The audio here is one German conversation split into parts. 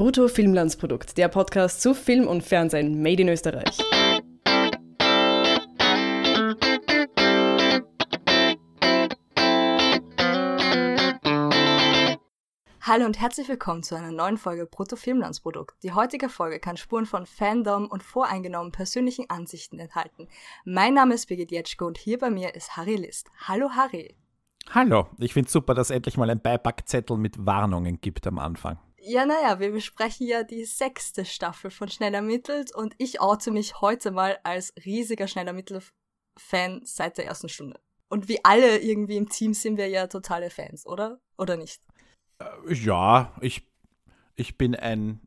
Brutto Filmlandsprodukt, der Podcast zu Film und Fernsehen made in Österreich. Hallo und herzlich willkommen zu einer neuen Folge Brutto Filmlandsprodukt. Die heutige Folge kann Spuren von Fandom und voreingenommenen persönlichen Ansichten enthalten. Mein Name ist Birgit Jetschko und hier bei mir ist Harry List. Hallo Harry. Hallo, ich finde es super, dass es endlich mal ein Beipackzettel mit Warnungen gibt am Anfang. Ja, naja, wir besprechen ja die sechste Staffel von Schnell ermittelt und ich oute mich heute mal als riesiger Schnell ermittelt-Fan seit der ersten Stunde. Und wie alle irgendwie im Team sind wir ja totale Fans, oder? Oder nicht? Äh, ja, ich, ich bin ein,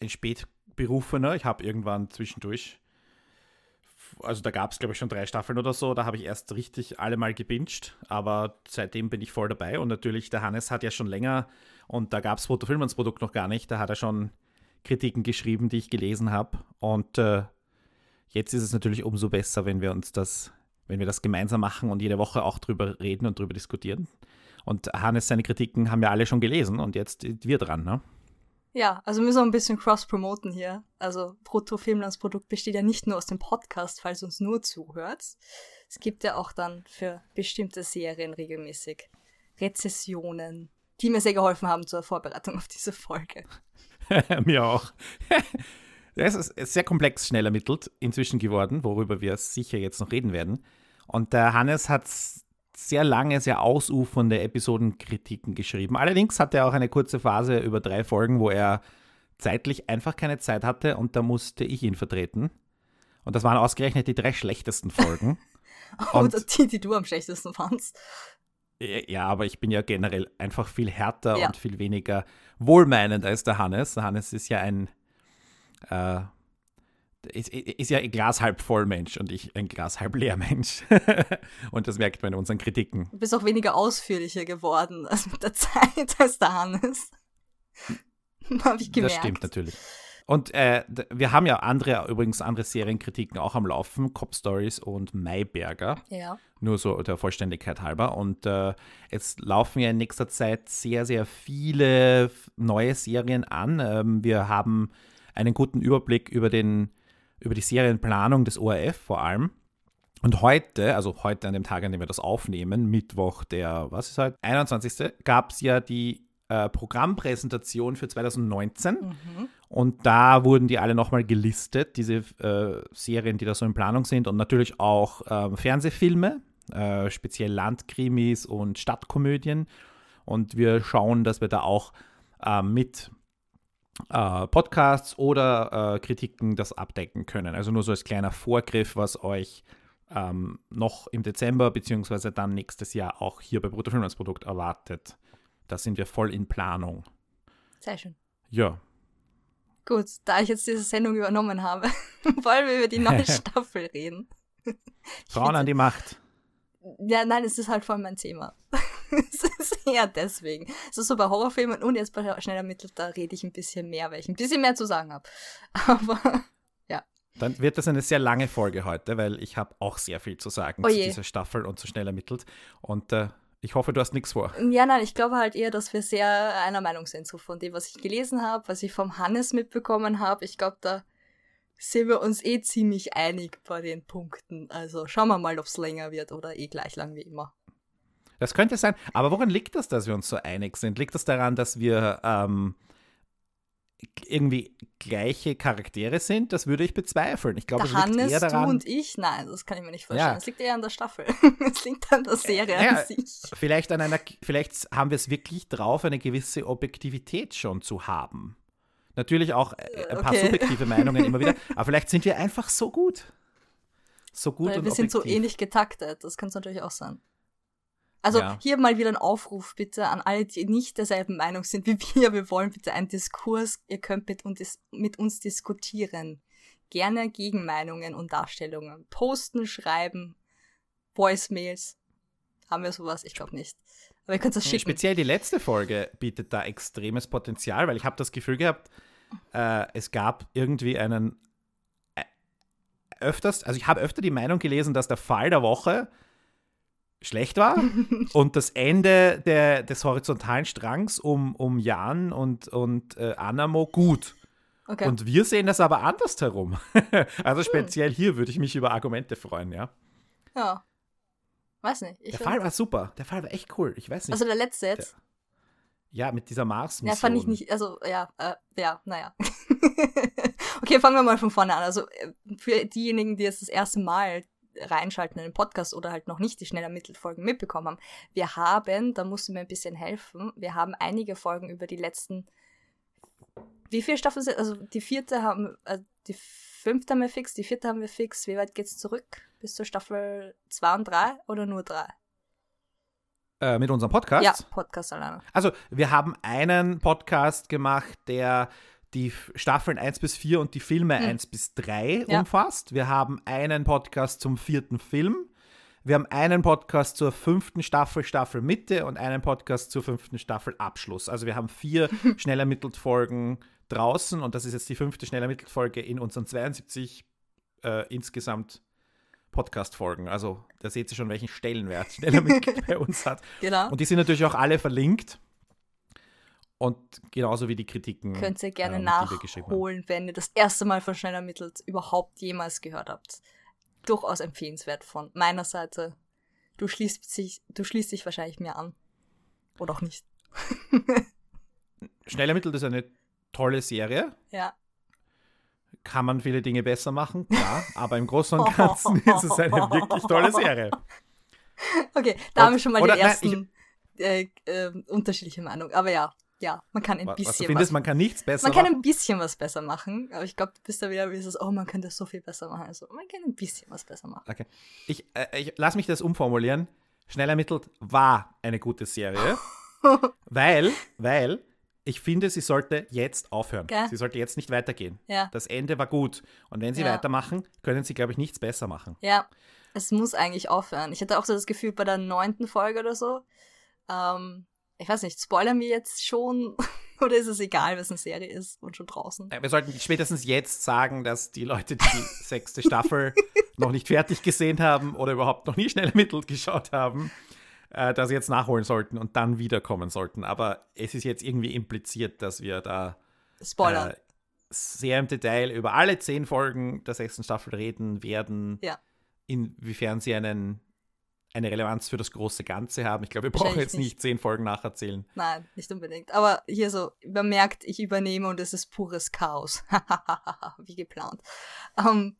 ein Spätberufener. Ich habe irgendwann zwischendurch also da gab es, glaube ich, schon drei Staffeln oder so. Da habe ich erst richtig alle mal gebinged, aber seitdem bin ich voll dabei. Und natürlich, der Hannes hat ja schon länger, und da gab es Fotofilmans Produkt noch gar nicht, da hat er schon Kritiken geschrieben, die ich gelesen habe. Und äh, jetzt ist es natürlich umso besser, wenn wir uns das, wenn wir das gemeinsam machen und jede Woche auch drüber reden und drüber diskutieren. Und Hannes, seine Kritiken haben wir alle schon gelesen und jetzt wir dran, ne? Ja, also müssen wir ein bisschen cross-promoten hier. Also Brutto Filmlandsprodukt besteht ja nicht nur aus dem Podcast, falls uns nur zuhört. Es gibt ja auch dann für bestimmte Serien regelmäßig Rezessionen, die mir sehr geholfen haben zur Vorbereitung auf diese Folge. mir auch. Es ist sehr komplex schnell ermittelt inzwischen geworden, worüber wir sicher jetzt noch reden werden. Und der Hannes hat sehr lange, sehr ausufernde Episodenkritiken geschrieben. Allerdings hatte er auch eine kurze Phase über drei Folgen, wo er zeitlich einfach keine Zeit hatte und da musste ich ihn vertreten. Und das waren ausgerechnet die drei schlechtesten Folgen. Oder die, die du am schlechtesten fandst. Ja, aber ich bin ja generell einfach viel härter ja. und viel weniger wohlmeinend als der Hannes. Der Hannes ist ja ein äh, ist, ist ja ein Glas halb voll Mensch und ich ein Glas halb leer Mensch. und das merkt man in unseren Kritiken. Du bist auch weniger ausführlicher geworden als mit der Zeit als der Hannes. Habe ich gemerkt. Das stimmt natürlich. Und äh, wir haben ja andere, übrigens andere Serienkritiken auch am Laufen, Cop Stories und Mayberger. Ja. Nur so der Vollständigkeit halber. Und äh, jetzt laufen ja in nächster Zeit sehr, sehr viele neue Serien an. Ähm, wir haben einen guten Überblick über den über die Serienplanung des ORF vor allem. Und heute, also heute an dem Tag, an dem wir das aufnehmen, Mittwoch, der, was ist heute, 21. gab es ja die äh, Programmpräsentation für 2019. Mhm. Und da wurden die alle nochmal gelistet, diese äh, Serien, die da so in Planung sind. Und natürlich auch äh, Fernsehfilme, äh, speziell Landkrimis und Stadtkomödien. Und wir schauen, dass wir da auch äh, mit äh, Podcasts oder äh, Kritiken das abdecken können. Also nur so als kleiner Vorgriff, was euch ähm, noch im Dezember beziehungsweise dann nächstes Jahr auch hier bei Bruttofilmlandsprodukt erwartet. Da sind wir voll in Planung. Sehr schön. Ja. Gut, da ich jetzt diese Sendung übernommen habe, wollen wir über die neue Staffel reden. Frauen an die Macht. Ja, nein, es ist halt voll mein Thema. es ist eher deswegen. Es ist so bei Horrorfilmen und jetzt bei Schnell ermittelt, da rede ich ein bisschen mehr, weil ich ein bisschen mehr zu sagen habe. Aber ja. Dann wird das eine sehr lange Folge heute, weil ich habe auch sehr viel zu sagen oh zu dieser Staffel und zu Schnell ermittelt. Und äh, ich hoffe, du hast nichts vor. Ja, nein, ich glaube halt eher, dass wir sehr einer Meinung sind, so von dem, was ich gelesen habe, was ich vom Hannes mitbekommen habe. Ich glaube, da sind wir uns eh ziemlich einig bei den Punkten. Also schauen wir mal, ob es länger wird oder eh gleich lang wie immer. Das könnte sein. Aber woran liegt das, dass wir uns so einig sind? Liegt das daran, dass wir ähm, irgendwie gleiche Charaktere sind? Das würde ich bezweifeln. Ich glaube, Hannes, liegt eher daran, du und ich? Nein, das kann ich mir nicht vorstellen. Es ja. liegt eher an der Staffel. es liegt an der Serie ja, an sich. Vielleicht, an einer, vielleicht haben wir es wirklich drauf, eine gewisse Objektivität schon zu haben. Natürlich auch äh, ein paar okay. subjektive Meinungen immer wieder. Aber vielleicht sind wir einfach so gut. So gut Weil und wir objektiv. sind so ähnlich getaktet. Das kann es natürlich auch sein. Also ja. hier mal wieder ein Aufruf bitte an alle, die nicht derselben Meinung sind wie wir. Wir wollen bitte einen Diskurs. Ihr könnt mit uns, mit uns diskutieren. Gerne Gegenmeinungen und Darstellungen. Posten, schreiben, Voicemails. Haben wir sowas? Ich glaube nicht. Aber ihr könnt das schicken. Speziell die letzte Folge bietet da extremes Potenzial, weil ich habe das Gefühl gehabt, äh, es gab irgendwie einen äh, öfters, also ich habe öfter die Meinung gelesen, dass der Fall der Woche schlecht war und das Ende der, des horizontalen Strangs um, um Jan und, und äh, Anamo gut. Okay. Und wir sehen das aber andersherum. also hm. speziell hm. hier würde ich mich über Argumente freuen, ja. Ja. Weiß nicht. der Fall war super. Der Fall war echt cool. Ich weiß nicht. Also der letzte jetzt? Der, ja, mit dieser Mars-Mission. Ja, fand ich nicht, also ja, äh, ja, naja. okay, fangen wir mal von vorne an. Also äh, für diejenigen, die jetzt das erste Mal reinschalten in den Podcast oder halt noch nicht die schnell ermittelt Folgen mitbekommen haben. Wir haben, da musst du mir ein bisschen helfen, wir haben einige Folgen über die letzten, wie viele Staffeln sind, also die vierte haben, also die fünfte haben wir fix, die vierte haben wir fix. Wie weit geht's zurück? Bis zur Staffel 2 und 3 oder nur 3? Äh, mit unserem Podcast? Ja, Podcast alleine. Also, wir haben einen Podcast gemacht, der die Staffeln 1 bis 4 und die Filme hm. 1 bis 3 ja. umfasst. Wir haben einen Podcast zum vierten Film. Wir haben einen Podcast zur fünften Staffel, Staffel Mitte und einen Podcast zur fünften Staffel Abschluss. Also wir haben vier schnell ermittelt Folgen draußen und das ist jetzt die fünfte schnell ermittelt Folge in unseren 72 äh, insgesamt Podcast-Folgen. Also da seht ihr schon, welchen Stellenwert schnell ermittelt bei uns hat. Genau. Und die sind natürlich auch alle verlinkt. Und genauso wie die Kritiken. Könnt ihr gerne ähm, nachholen, wenn ihr das erste Mal von Schnell ermittelt überhaupt jemals gehört habt. Durchaus empfehlenswert von meiner Seite. Du schließt, sich, du schließt dich wahrscheinlich mir an. Oder auch nicht. Schnell ermittelt ist eine tolle Serie. Ja. Kann man viele Dinge besser machen, klar, aber im Großen und Ganzen ist es eine wirklich tolle Serie. Okay, da und, haben wir schon mal die ersten nein, ich, äh, äh, unterschiedliche Meinungen. Aber ja, ja, man kann ein was, bisschen was. Du findest, was, man kann nichts besser machen? Man kann ein bisschen was besser machen, aber ich glaube, du bist da wieder dieses, oh, man könnte so viel besser machen. Also, man kann ein bisschen was besser machen. Okay. Ich, äh, ich lass mich das umformulieren. Schnell ermittelt war eine gute Serie, weil, weil ich finde, sie sollte jetzt aufhören. Okay. Sie sollte jetzt nicht weitergehen. Ja. Das Ende war gut. Und wenn sie ja. weitermachen, können sie, glaube ich, nichts besser machen. Ja, es muss eigentlich aufhören. Ich hatte auch so das Gefühl bei der neunten Folge oder so, ähm, ich weiß nicht, spoilern wir jetzt schon oder ist es egal, was eine Serie ist und schon draußen? Wir sollten spätestens jetzt sagen, dass die Leute, die die sechste Staffel noch nicht fertig gesehen haben oder überhaupt noch nie schnell ermittelt geschaut haben, äh, dass sie jetzt nachholen sollten und dann wiederkommen sollten. Aber es ist jetzt irgendwie impliziert, dass wir da Spoiler. Äh, sehr im Detail über alle zehn Folgen der sechsten Staffel reden werden. Ja. Inwiefern sie einen eine Relevanz für das große Ganze haben. Ich glaube, wir brauchen jetzt nicht. zehn Folgen nacherzählen. Nein, nicht unbedingt. Aber hier so, man merkt, ich übernehme und es ist pures Chaos. Wie geplant. Um, ähm,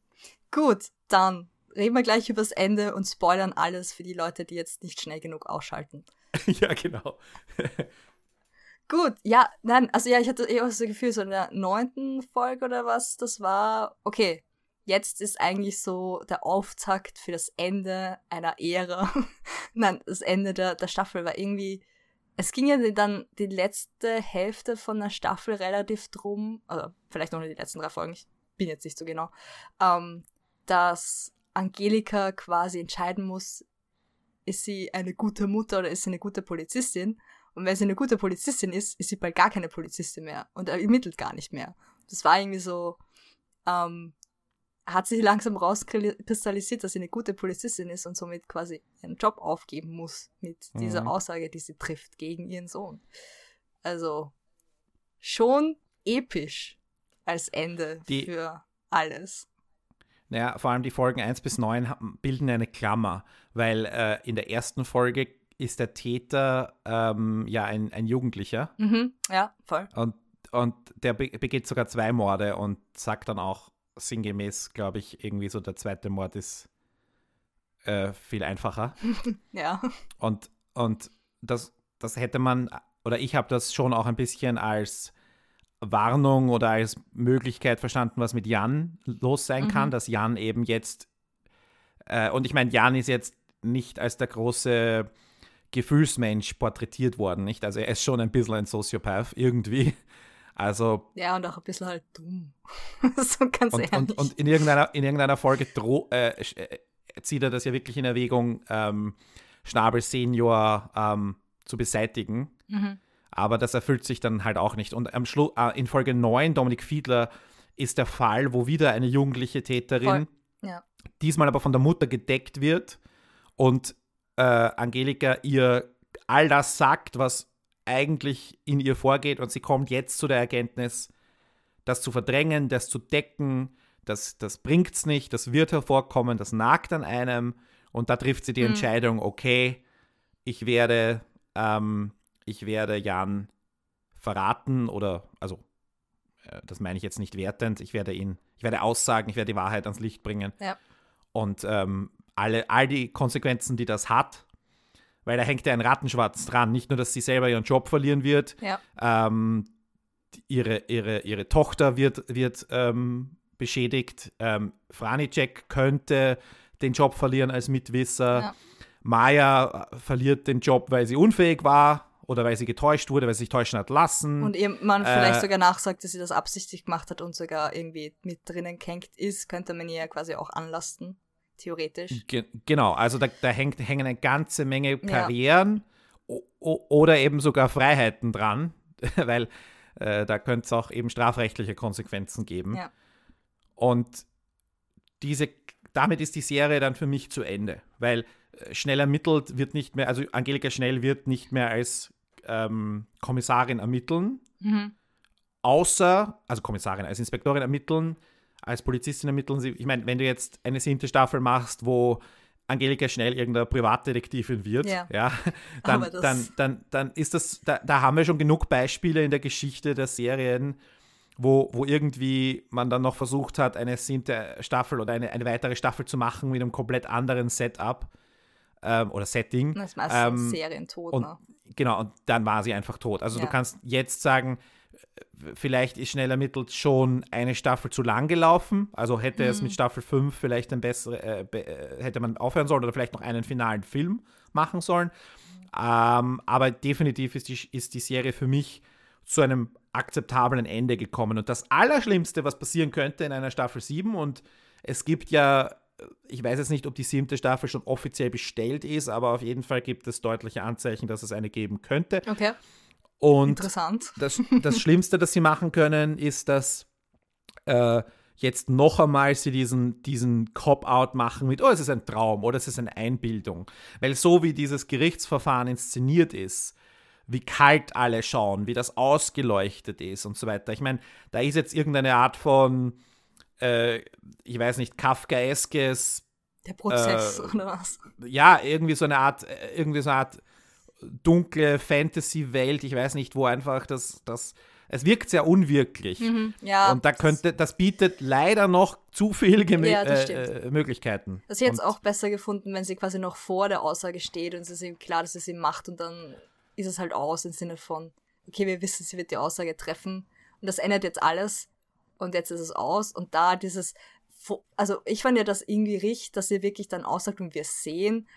gut, dann reden wir gleich übers Ende und spoilern alles für die Leute, die jetzt nicht schnell genug ausschalten. ja, genau. Gut, ja, nein, also ja, ich hatte eh auch das Gefühl, so in der neunten Folge oder was, das war, okay, jetzt ist eigentlich so der Auftakt für das Ende einer Ära. Nein, das Ende der, der Staffel war irgendwie. Es ging ja dann die letzte Hälfte von der Staffel relativ drum, also vielleicht noch nur die letzten drei Folgen, ich bin jetzt nicht so genau, ähm, dass Angelika quasi entscheiden muss, ist sie eine gute Mutter oder ist sie eine gute Polizistin? Und wenn sie eine gute Polizistin ist, ist sie bald gar keine Polizistin mehr und ermittelt gar nicht mehr. Das war irgendwie so, ähm, hat sich langsam rauskristallisiert, dass sie eine gute Polizistin ist und somit quasi ihren Job aufgeben muss mit dieser mhm. Aussage, die sie trifft gegen ihren Sohn. Also schon episch als Ende die, für alles. Naja, vor allem die Folgen 1 bis 9 bilden eine Klammer, weil äh, in der ersten Folge ist der Täter ähm, ja ein, ein Jugendlicher. Mhm, ja, voll. Und, und der begeht sogar zwei Morde und sagt dann auch, sinngemäß, glaube ich, irgendwie so der zweite Mord ist äh, viel einfacher. ja. Und, und das, das hätte man, oder ich habe das schon auch ein bisschen als Warnung oder als Möglichkeit verstanden, was mit Jan los sein mhm. kann, dass Jan eben jetzt, äh, und ich meine, Jan ist jetzt nicht als der große Gefühlsmensch porträtiert worden, nicht? Also er ist schon ein bisschen ein Soziopath irgendwie. Also. Ja, und auch ein bisschen halt dumm. so ganz und, ehrlich. Und, und in, irgendeiner, in irgendeiner Folge äh, äh, zieht er das ja wirklich in Erwägung, ähm, Schnabel Senior ähm, zu beseitigen. Mhm. Aber das erfüllt sich dann halt auch nicht. Und am Schluss, äh, in Folge 9, Dominik Fiedler, ist der Fall, wo wieder eine jugendliche Täterin, ja. diesmal aber von der Mutter gedeckt wird und äh, Angelika ihr all das sagt, was eigentlich in ihr vorgeht und sie kommt jetzt zu der Erkenntnis, das zu verdrängen, das zu decken, das, das bringt es nicht, das wird hervorkommen, das nagt an einem und da trifft sie die mhm. Entscheidung, okay, ich werde, ähm, ich werde Jan verraten oder, also äh, das meine ich jetzt nicht wertend, ich werde ihn, ich werde aussagen, ich werde die Wahrheit ans Licht bringen. Ja. Und ähm, alle, all die Konsequenzen, die das hat, weil da hängt ja ein Rattenschwarz dran. Nicht nur, dass sie selber ihren Job verlieren wird, ja. ähm, ihre, ihre, ihre Tochter wird, wird ähm, beschädigt, ähm, Franicek könnte den Job verlieren als Mitwisser, ja. Maya verliert den Job, weil sie unfähig war oder weil sie getäuscht wurde, weil sie sich täuschen hat lassen. Und ihr Mann äh, vielleicht sogar nachsagt, dass sie das absichtlich gemacht hat und sogar irgendwie mit drinnen kränkt ist, könnte man ihr ja quasi auch anlasten theoretisch. Ge genau, also da, da hängt, hängen eine ganze Menge Karrieren ja. oder eben sogar Freiheiten dran, weil äh, da könnte es auch eben strafrechtliche Konsequenzen geben. Ja. Und diese, damit ist die Serie dann für mich zu Ende, weil äh, schnell ermittelt wird nicht mehr, also Angelika Schnell wird nicht mehr als ähm, Kommissarin ermitteln, mhm. außer, also Kommissarin, als Inspektorin ermitteln, als Polizistin ermitteln sie. Ich meine, wenn du jetzt eine siebte Staffel machst, wo Angelika schnell irgendeine Privatdetektivin wird, ja, ja dann, dann, dann, dann ist das, da, da haben wir schon genug Beispiele in der Geschichte der Serien, wo, wo irgendwie man dann noch versucht hat, eine siebte Staffel oder eine, eine weitere Staffel zu machen mit einem komplett anderen Setup ähm, oder Setting. Das ist meistens ähm, Serientod. Und, ne? Genau, und dann war sie einfach tot. Also ja. du kannst jetzt sagen, vielleicht ist schnell ermittelt schon eine Staffel zu lang gelaufen. Also hätte mhm. es mit Staffel 5 vielleicht ein bessere, äh, äh, hätte man aufhören sollen oder vielleicht noch einen finalen Film machen sollen. Ähm, aber definitiv ist die, ist die Serie für mich zu einem akzeptablen Ende gekommen. Und das Allerschlimmste, was passieren könnte in einer Staffel 7, und es gibt ja, ich weiß jetzt nicht, ob die siebte Staffel schon offiziell bestellt ist, aber auf jeden Fall gibt es deutliche Anzeichen, dass es eine geben könnte. Okay. Und Interessant. Das, das Schlimmste, das sie machen können, ist, dass äh, jetzt noch einmal sie diesen, diesen Cop-Out machen mit, oh, es ist ein Traum oder es ist eine Einbildung. Weil so wie dieses Gerichtsverfahren inszeniert ist, wie kalt alle schauen, wie das ausgeleuchtet ist und so weiter. Ich meine, da ist jetzt irgendeine Art von, äh, ich weiß nicht, Kafkaeskes. Der Prozess äh, oder was? Ja, irgendwie so eine Art, äh, irgendwie so eine Art dunkle Fantasy-Welt, ich weiß nicht, wo einfach das, das es wirkt sehr unwirklich. Mhm, ja, und da könnte, das bietet leider noch zu viele Gemö ja, äh, Möglichkeiten. Das hätte jetzt auch besser gefunden, wenn sie quasi noch vor der Aussage steht und es ist ihm klar, dass sie sie macht und dann ist es halt aus im Sinne von, okay, wir wissen, sie wird die Aussage treffen und das ändert jetzt alles und jetzt ist es aus und da dieses, also ich fand ja das irgendwie richtig, dass sie wirklich dann aussagt und wir sehen,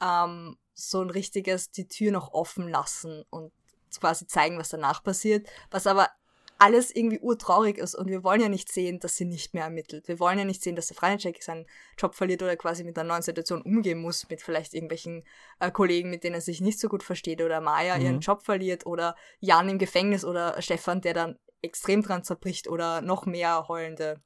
ähm, so ein richtiges die Tür noch offen lassen und quasi zeigen, was danach passiert, was aber alles irgendwie urtraurig ist und wir wollen ja nicht sehen, dass sie nicht mehr ermittelt. Wir wollen ja nicht sehen, dass der Freinicek seinen Job verliert oder quasi mit einer neuen Situation umgehen muss, mit vielleicht irgendwelchen äh, Kollegen, mit denen er sich nicht so gut versteht oder Maya mhm. ihren Job verliert oder Jan im Gefängnis oder Stefan, der dann extrem dran zerbricht oder noch mehr heulende,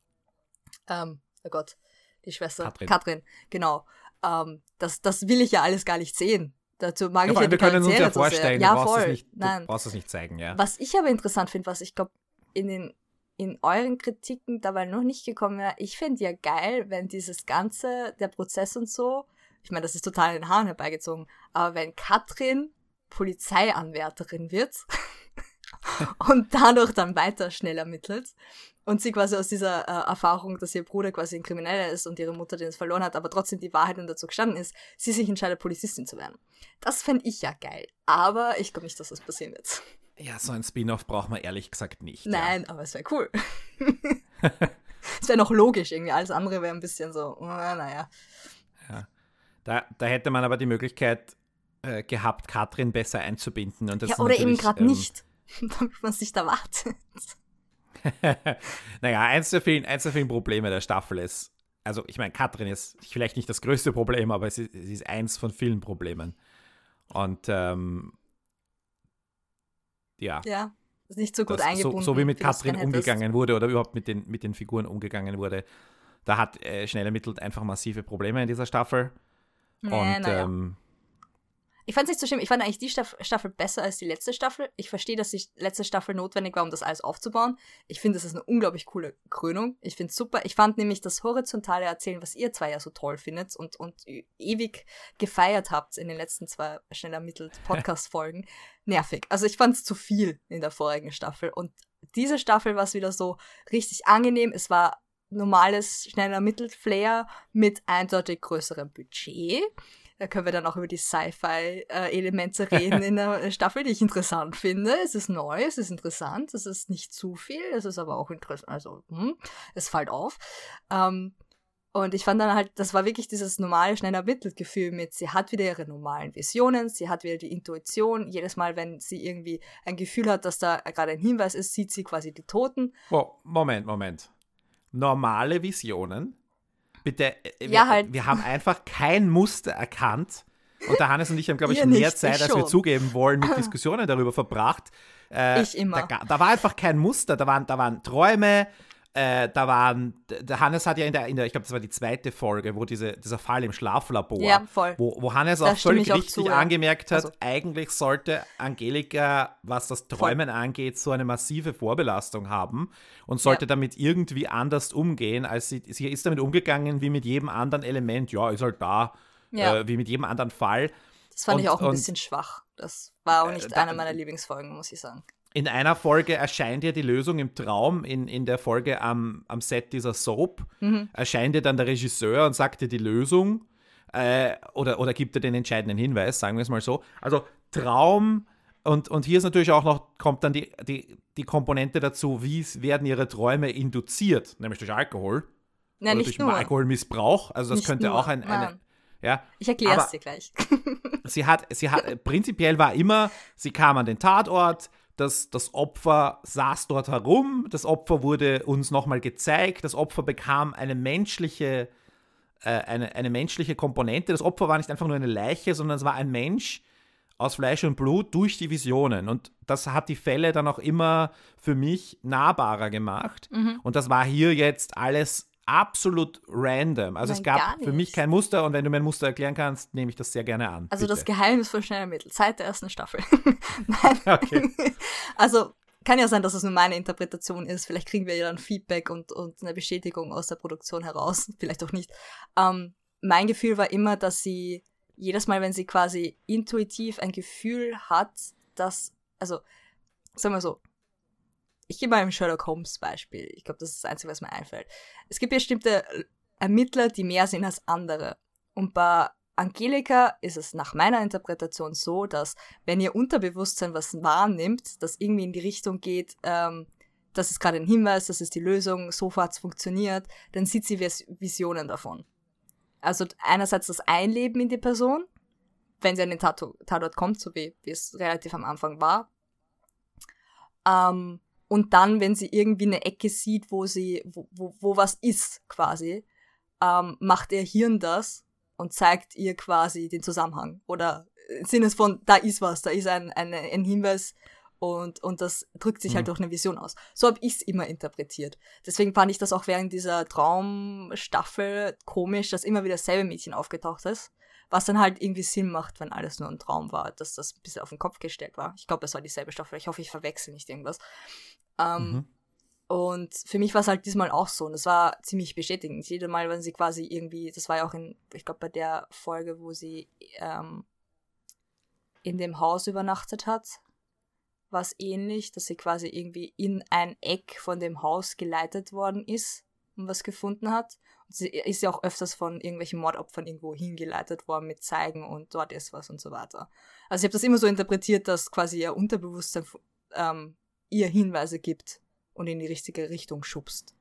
ähm, oh Gott, die Schwester, Katrin, Katrin genau. Ähm, das, das will ich ja alles gar nicht sehen. Dazu mag ja, ich ja wir können uns ja vorstellen, ja, du, brauchst voll. Es nicht, Nein. du brauchst es nicht zeigen, ja. Was ich aber interessant finde, was ich glaube, in den in euren Kritiken dabei noch nicht gekommen wäre, ich fände ja geil, wenn dieses Ganze, der Prozess und so, ich meine, das ist total in den Haaren herbeigezogen, aber wenn Katrin Polizeianwärterin wird und dadurch dann weiter schnell ermittelt und sie quasi aus dieser äh, Erfahrung, dass ihr Bruder quasi ein Krimineller ist und ihre Mutter den es verloren hat, aber trotzdem die Wahrheit dazu gestanden ist, sie sich entscheidet, Polizistin zu werden. Das fände ich ja geil. Aber ich glaube nicht, dass das passieren wird. Ja, so ein Spin-off braucht man ehrlich gesagt nicht. Nein, ja. aber es wäre cool. es wäre noch logisch irgendwie. Alles andere wäre ein bisschen so, uh, naja. Ja. Da, da hätte man aber die Möglichkeit äh, gehabt, Katrin besser einzubinden. Und das ja, oder eben gerade ähm, nicht, damit man sich da wartet. naja, eins der, vielen, eins der vielen Probleme der Staffel ist, also ich meine, Katrin ist vielleicht nicht das größte Problem, aber es ist, es ist eins von vielen Problemen. Und ähm, ja. Ja, ist nicht so gut das, eingebunden. So, so, wie mit Katrin umgegangen wurde oder überhaupt mit den, mit den Figuren umgegangen wurde, da hat äh, schnell ermittelt einfach massive Probleme in dieser Staffel. Nee, Und ja. ähm, ich fand es nicht so schlimm. Ich fand eigentlich die Staff Staffel besser als die letzte Staffel. Ich verstehe, dass die letzte Staffel notwendig war, um das alles aufzubauen. Ich finde, das ist eine unglaublich coole Krönung. Ich finde es super. Ich fand nämlich das horizontale Erzählen, was ihr zwei ja so toll findet und, und ewig gefeiert habt in den letzten zwei schnell ermittelt Podcast-Folgen, nervig. Also ich fand es zu viel in der vorigen Staffel. Und diese Staffel war es wieder so richtig angenehm. Es war normales, schnell ermittelt Flair mit eindeutig größerem Budget. Da können wir dann auch über die Sci-Fi-Elemente reden in der Staffel, die ich interessant finde. Es ist neu, es ist interessant, es ist nicht zu viel, es ist aber auch interessant. Also, hm, es fällt auf. Ähm, und ich fand dann halt, das war wirklich dieses normale, schnell ermittelt Gefühl mit, sie hat wieder ihre normalen Visionen, sie hat wieder die Intuition. Jedes Mal, wenn sie irgendwie ein Gefühl hat, dass da gerade ein Hinweis ist, sieht sie quasi die Toten. Oh, Moment, Moment. Normale Visionen? Bitte, äh, ja, wir, halt. wir haben einfach kein Muster erkannt. Und der Hannes und ich haben, glaube ich, mehr nicht, Zeit, als wir zugeben wollen, mit Diskussionen darüber verbracht. Äh, ich immer. Da, da, war einfach kein Muster. Da waren, da waren Träume, äh, da waren, der Hannes hat ja in der, in der ich glaube, das war die zweite Folge, wo diese, dieser Fall im Schlaflabor, ja. Wo, wo Hannes da auch völlig richtig zu, angemerkt hat, also. eigentlich sollte Angelika, was das Träumen voll. angeht, so eine massive Vorbelastung haben und sollte ja. damit irgendwie anders umgehen, als sie, sie ist damit umgegangen wie mit jedem anderen Element, ja, ist halt da, ja. äh, wie mit jedem anderen Fall. Das fand und, ich auch ein und, bisschen schwach. Das war auch nicht äh, einer meiner Lieblingsfolgen, muss ich sagen in einer Folge erscheint ja die Lösung im Traum, in, in der Folge am, am Set dieser Soap, mhm. erscheint ja dann der Regisseur und sagt dir die Lösung äh, oder, oder gibt dir den entscheidenden Hinweis, sagen wir es mal so. Also Traum und, und hier ist natürlich auch noch, kommt dann die, die, die Komponente dazu, wie werden ihre Träume induziert, nämlich durch Alkohol. Ja, oder durch nur. Alkoholmissbrauch. Also das nicht könnte nur. auch ein, eine, ja, ich erkläre es dir gleich. sie hat, sie hat, prinzipiell war immer, sie kam an den Tatort, das, das Opfer saß dort herum, das Opfer wurde uns nochmal gezeigt, das Opfer bekam eine menschliche, äh, eine, eine menschliche Komponente. Das Opfer war nicht einfach nur eine Leiche, sondern es war ein Mensch aus Fleisch und Blut durch die Visionen. Und das hat die Fälle dann auch immer für mich nahbarer gemacht. Mhm. Und das war hier jetzt alles absolut random. Also Nein, es gab für mich kein Muster und wenn du mir ein Muster erklären kannst, nehme ich das sehr gerne an. Also bitte. das Geheimnis von Schnellmittel, seit der ersten Staffel. Okay. Also kann ja sein, dass es nur meine Interpretation ist. Vielleicht kriegen wir ja dann Feedback und, und eine Bestätigung aus der Produktion heraus. Vielleicht auch nicht. Ähm, mein Gefühl war immer, dass sie jedes Mal, wenn sie quasi intuitiv ein Gefühl hat, dass, also, sagen wir so, ich gebe mal ein Sherlock Holmes Beispiel. Ich glaube, das ist das Einzige, was mir einfällt. Es gibt bestimmte Ermittler, die mehr sind als andere. Und bei Angelika ist es nach meiner Interpretation so, dass wenn ihr Unterbewusstsein was wahrnimmt, das irgendwie in die Richtung geht, ähm, das ist gerade ein Hinweis, das ist die Lösung, so hat's funktioniert, dann sieht sie Visionen davon. Also einerseits das Einleben in die Person, wenn sie an den Tatort kommt, so wie, wie es relativ am Anfang war. Ähm, und dann, wenn sie irgendwie eine Ecke sieht, wo sie, wo, wo, wo was ist, quasi, ähm, macht ihr Hirn das und zeigt ihr quasi den Zusammenhang. Oder im Sinne von, da ist was, da ist ein, ein, ein Hinweis und, und das drückt sich halt mhm. halt durch eine Vision aus. So habe ich es immer interpretiert. Deswegen fand ich das auch während dieser Traumstaffel komisch, dass immer wieder dasselbe Mädchen aufgetaucht ist. Was dann halt irgendwie Sinn macht, wenn alles nur ein Traum war, dass das ein bisschen auf den Kopf gestellt war. Ich glaube, es war dieselbe Staffel. Ich hoffe, ich verwechsel nicht irgendwas. Ähm, mhm. Und für mich war es halt diesmal auch so. Und es war ziemlich bestätigend. Jedes Mal, wenn sie quasi irgendwie, das war ja auch in, ich glaube, bei der Folge, wo sie ähm, in dem Haus übernachtet hat, war es ähnlich, dass sie quasi irgendwie in ein Eck von dem Haus geleitet worden ist und was gefunden hat sie ist ja auch öfters von irgendwelchen Mordopfern irgendwo hingeleitet worden mit Zeigen und dort ist was und so weiter. Also ich habe das immer so interpretiert, dass quasi ihr Unterbewusstsein ähm, ihr Hinweise gibt und in die richtige Richtung schubst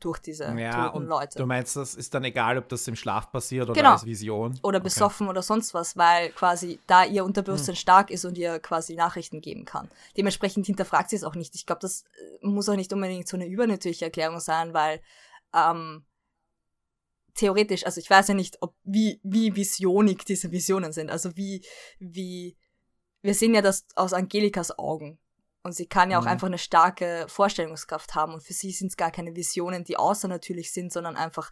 durch diese ja, toten Leute. Du meinst, das ist dann egal, ob das im Schlaf passiert oder genau. als Vision? Oder besoffen okay. oder sonst was, weil quasi da ihr Unterbewusstsein hm. stark ist und ihr quasi Nachrichten geben kann. Dementsprechend hinterfragt sie es auch nicht. Ich glaube, das äh, muss auch nicht unbedingt so eine übernatürliche Erklärung sein, weil ähm, theoretisch, also ich weiß ja nicht, ob wie, wie visionig diese Visionen sind. Also wie, wie, wir sehen ja das aus Angelikas Augen. Und sie kann ja auch mhm. einfach eine starke Vorstellungskraft haben. Und für sie sind es gar keine Visionen, die außernatürlich sind, sondern einfach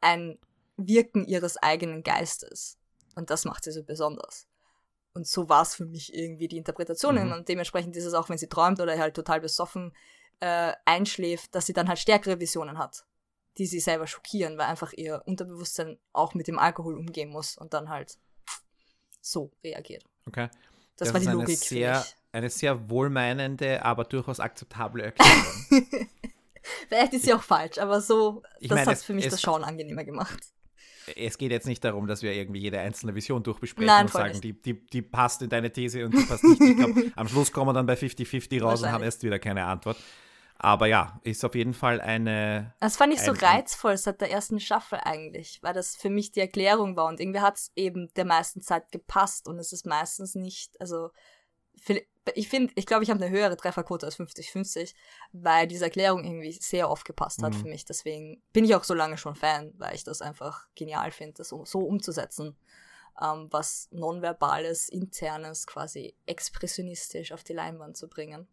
ein Wirken ihres eigenen Geistes. Und das macht sie so besonders. und so war es für mich irgendwie die Interpretation. Mhm. Und dementsprechend ist es auch, wenn sie träumt oder halt total besoffen äh, einschläft, dass sie dann halt stärkere Visionen hat, die sie selber schockieren, weil einfach ihr Unterbewusstsein auch mit dem Alkohol umgehen muss und dann halt so reagiert. Okay. Das, das war die eine Logik. Sehr, eine sehr wohlmeinende, aber durchaus akzeptable Erklärung. Vielleicht ist sie auch falsch, aber so, ich das hat für mich das Schauen angenehmer gemacht es geht jetzt nicht darum, dass wir irgendwie jede einzelne Vision durchbesprechen Nein, und sagen, die, die, die passt in deine These und die passt nicht. Ich glaube, am Schluss kommen wir dann bei 50-50 raus und haben erst wieder keine Antwort. Aber ja, ist auf jeden Fall eine. Das fand ich so reizvoll seit der ersten Staffel eigentlich, weil das für mich die Erklärung war und irgendwie hat es eben der meisten Zeit gepasst und es ist meistens nicht, also ich finde, ich glaube, ich habe eine höhere Trefferquote als 50-50, weil diese Erklärung irgendwie sehr oft gepasst hat mhm. für mich. Deswegen bin ich auch so lange schon Fan, weil ich das einfach genial finde, das so umzusetzen, ähm, was nonverbales, internes, quasi expressionistisch auf die Leinwand zu bringen.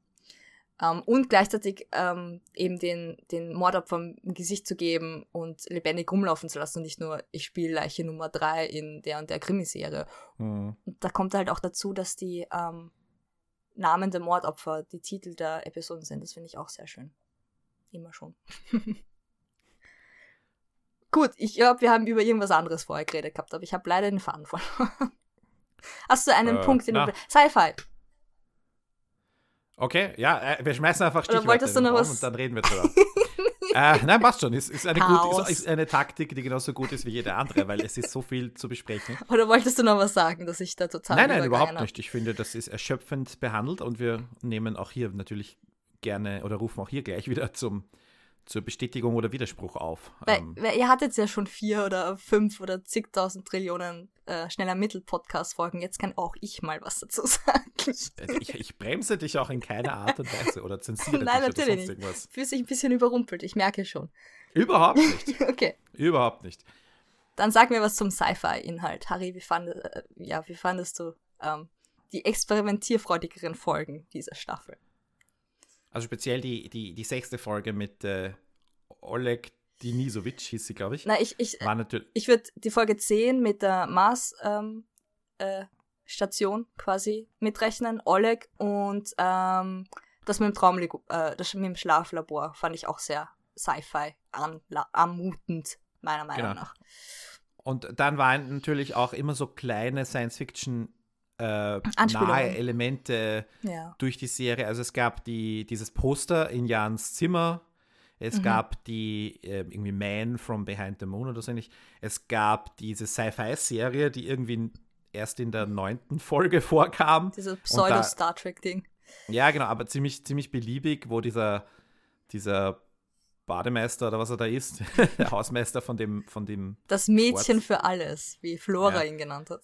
Ähm, und gleichzeitig ähm, eben den, den Mordopfern ein Gesicht zu geben und lebendig rumlaufen zu lassen und nicht nur, ich spiele Leiche Nummer drei in der und der Krimiserie. Mhm. Und da kommt halt auch dazu, dass die ähm, Namen der Mordopfer die Titel der Episoden sind. Das finde ich auch sehr schön. Immer schon. Gut, ich glaube, wir haben über irgendwas anderes vorher geredet gehabt, aber ich habe leider den Faden verloren. Hast du einen äh, Punkt, den du... Sci-Fi. Okay, ja, äh, wir schmeißen einfach Stichwörter in den Raum was? und dann reden wir drüber. äh, nein, passt schon. Ist, ist, eine gut, ist, ist, eine Taktik, die genauso gut ist wie jede andere, weil es ist so viel zu besprechen. Oder wolltest du noch was sagen, dass ich da total. Nein, nein, überhaupt nicht. Ich finde, das ist erschöpfend behandelt und wir nehmen auch hier natürlich gerne oder rufen auch hier gleich wieder zum zur Bestätigung oder Widerspruch auf. Weil, ähm, weil ihr hattet ja schon vier oder fünf oder zigtausend Trillionen äh, schneller Mittel-Podcast-Folgen. Jetzt kann auch ich mal was dazu sagen. Äh, ich, ich bremse dich auch in keiner Art und Weise oder zensiere Nein, dich natürlich oder sonst nicht. Fühlst dich ein bisschen überrumpelt, ich merke schon. Überhaupt nicht. okay. Überhaupt nicht. Dann sag mir was zum Sci-Fi-Inhalt. Harry, wie, fand, äh, ja, wie fandest du ähm, die experimentierfreudigeren Folgen dieser Staffel? Also speziell die, die, die sechste Folge mit äh, Oleg Dinisovic hieß sie, glaube ich. Na, ich, ich, ich würde die Folge 10 mit der Mars ähm, äh, Station quasi mitrechnen. Oleg und ähm, das mit dem Traum, äh, das mit dem Schlaflabor fand ich auch sehr Sci-Fi anmutend, meiner Meinung genau. nach. Und dann waren natürlich auch immer so kleine Science-Fiction äh, nahe Elemente ja. durch die Serie. Also es gab die, dieses Poster in Jans Zimmer. Es mhm. gab die äh, irgendwie Man from Behind the Moon oder so ähnlich. Es gab diese Sci-Fi-Serie, die irgendwie erst in der neunten Folge vorkam. Dieses Pseudo-Star Trek-Ding. Ja, genau, aber ziemlich, ziemlich beliebig, wo dieser, dieser Bademeister oder was er da ist, der Hausmeister von dem, von dem. Das Mädchen Ort. für alles, wie Flora ja. ihn genannt hat.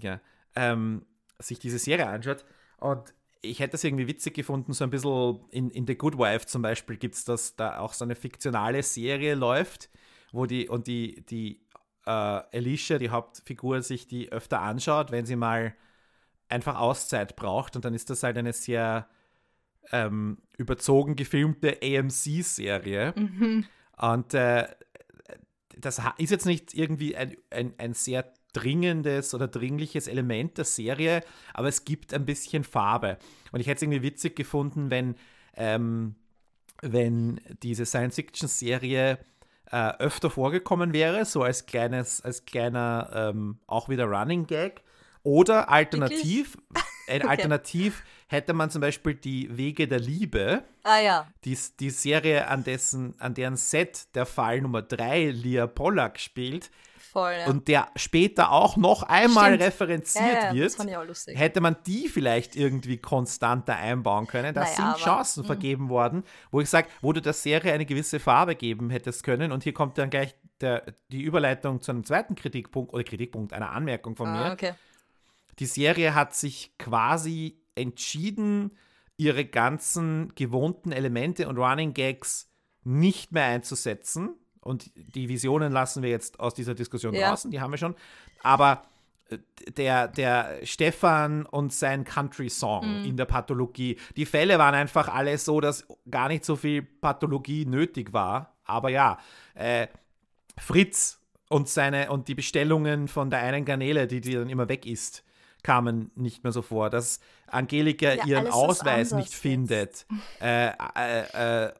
Ja ähm, sich diese Serie anschaut. Und ich hätte es irgendwie witzig gefunden, so ein bisschen in, in The Good Wife zum Beispiel gibt es, dass da auch so eine fiktionale Serie läuft, wo die und die, die äh, Alicia, die Hauptfigur, sich die öfter anschaut, wenn sie mal einfach Auszeit braucht. Und dann ist das halt eine sehr ähm, überzogen gefilmte AMC-Serie. Mhm. Und äh, das ist jetzt nicht irgendwie ein, ein, ein sehr dringendes oder dringliches Element der Serie, aber es gibt ein bisschen Farbe. Und ich hätte es irgendwie witzig gefunden, wenn, ähm, wenn diese Science-Fiction-Serie äh, öfter vorgekommen wäre, so als kleines, als kleiner ähm, auch wieder Running Gag. Oder alternativ, äh, okay. alternativ hätte man zum Beispiel die Wege der Liebe. Ah ja. Die, die Serie, an dessen, an deren Set der Fall Nummer 3 Lia Pollack spielt, Voll, ja. und der später auch noch einmal Stimmt. referenziert ja, wird, hätte man die vielleicht irgendwie konstanter einbauen können. Da naja, sind Chancen aber, vergeben worden, wo ich sage, wo du der Serie eine gewisse Farbe geben hättest können. Und hier kommt dann gleich der, die Überleitung zu einem zweiten Kritikpunkt oder Kritikpunkt, einer Anmerkung von ah, mir. Okay. Die Serie hat sich quasi entschieden, ihre ganzen gewohnten Elemente und Running Gags nicht mehr einzusetzen und die Visionen lassen wir jetzt aus dieser Diskussion ja. draußen, die haben wir schon. Aber äh, der, der Stefan und sein Country-Song mhm. in der Pathologie, die Fälle waren einfach alle so, dass gar nicht so viel Pathologie nötig war. Aber ja, äh, Fritz und seine und die Bestellungen von der einen Garnele, die, die dann immer weg ist, kamen nicht mehr so vor, dass Angelika ja, ihren Ausweis nicht findet äh, äh, äh,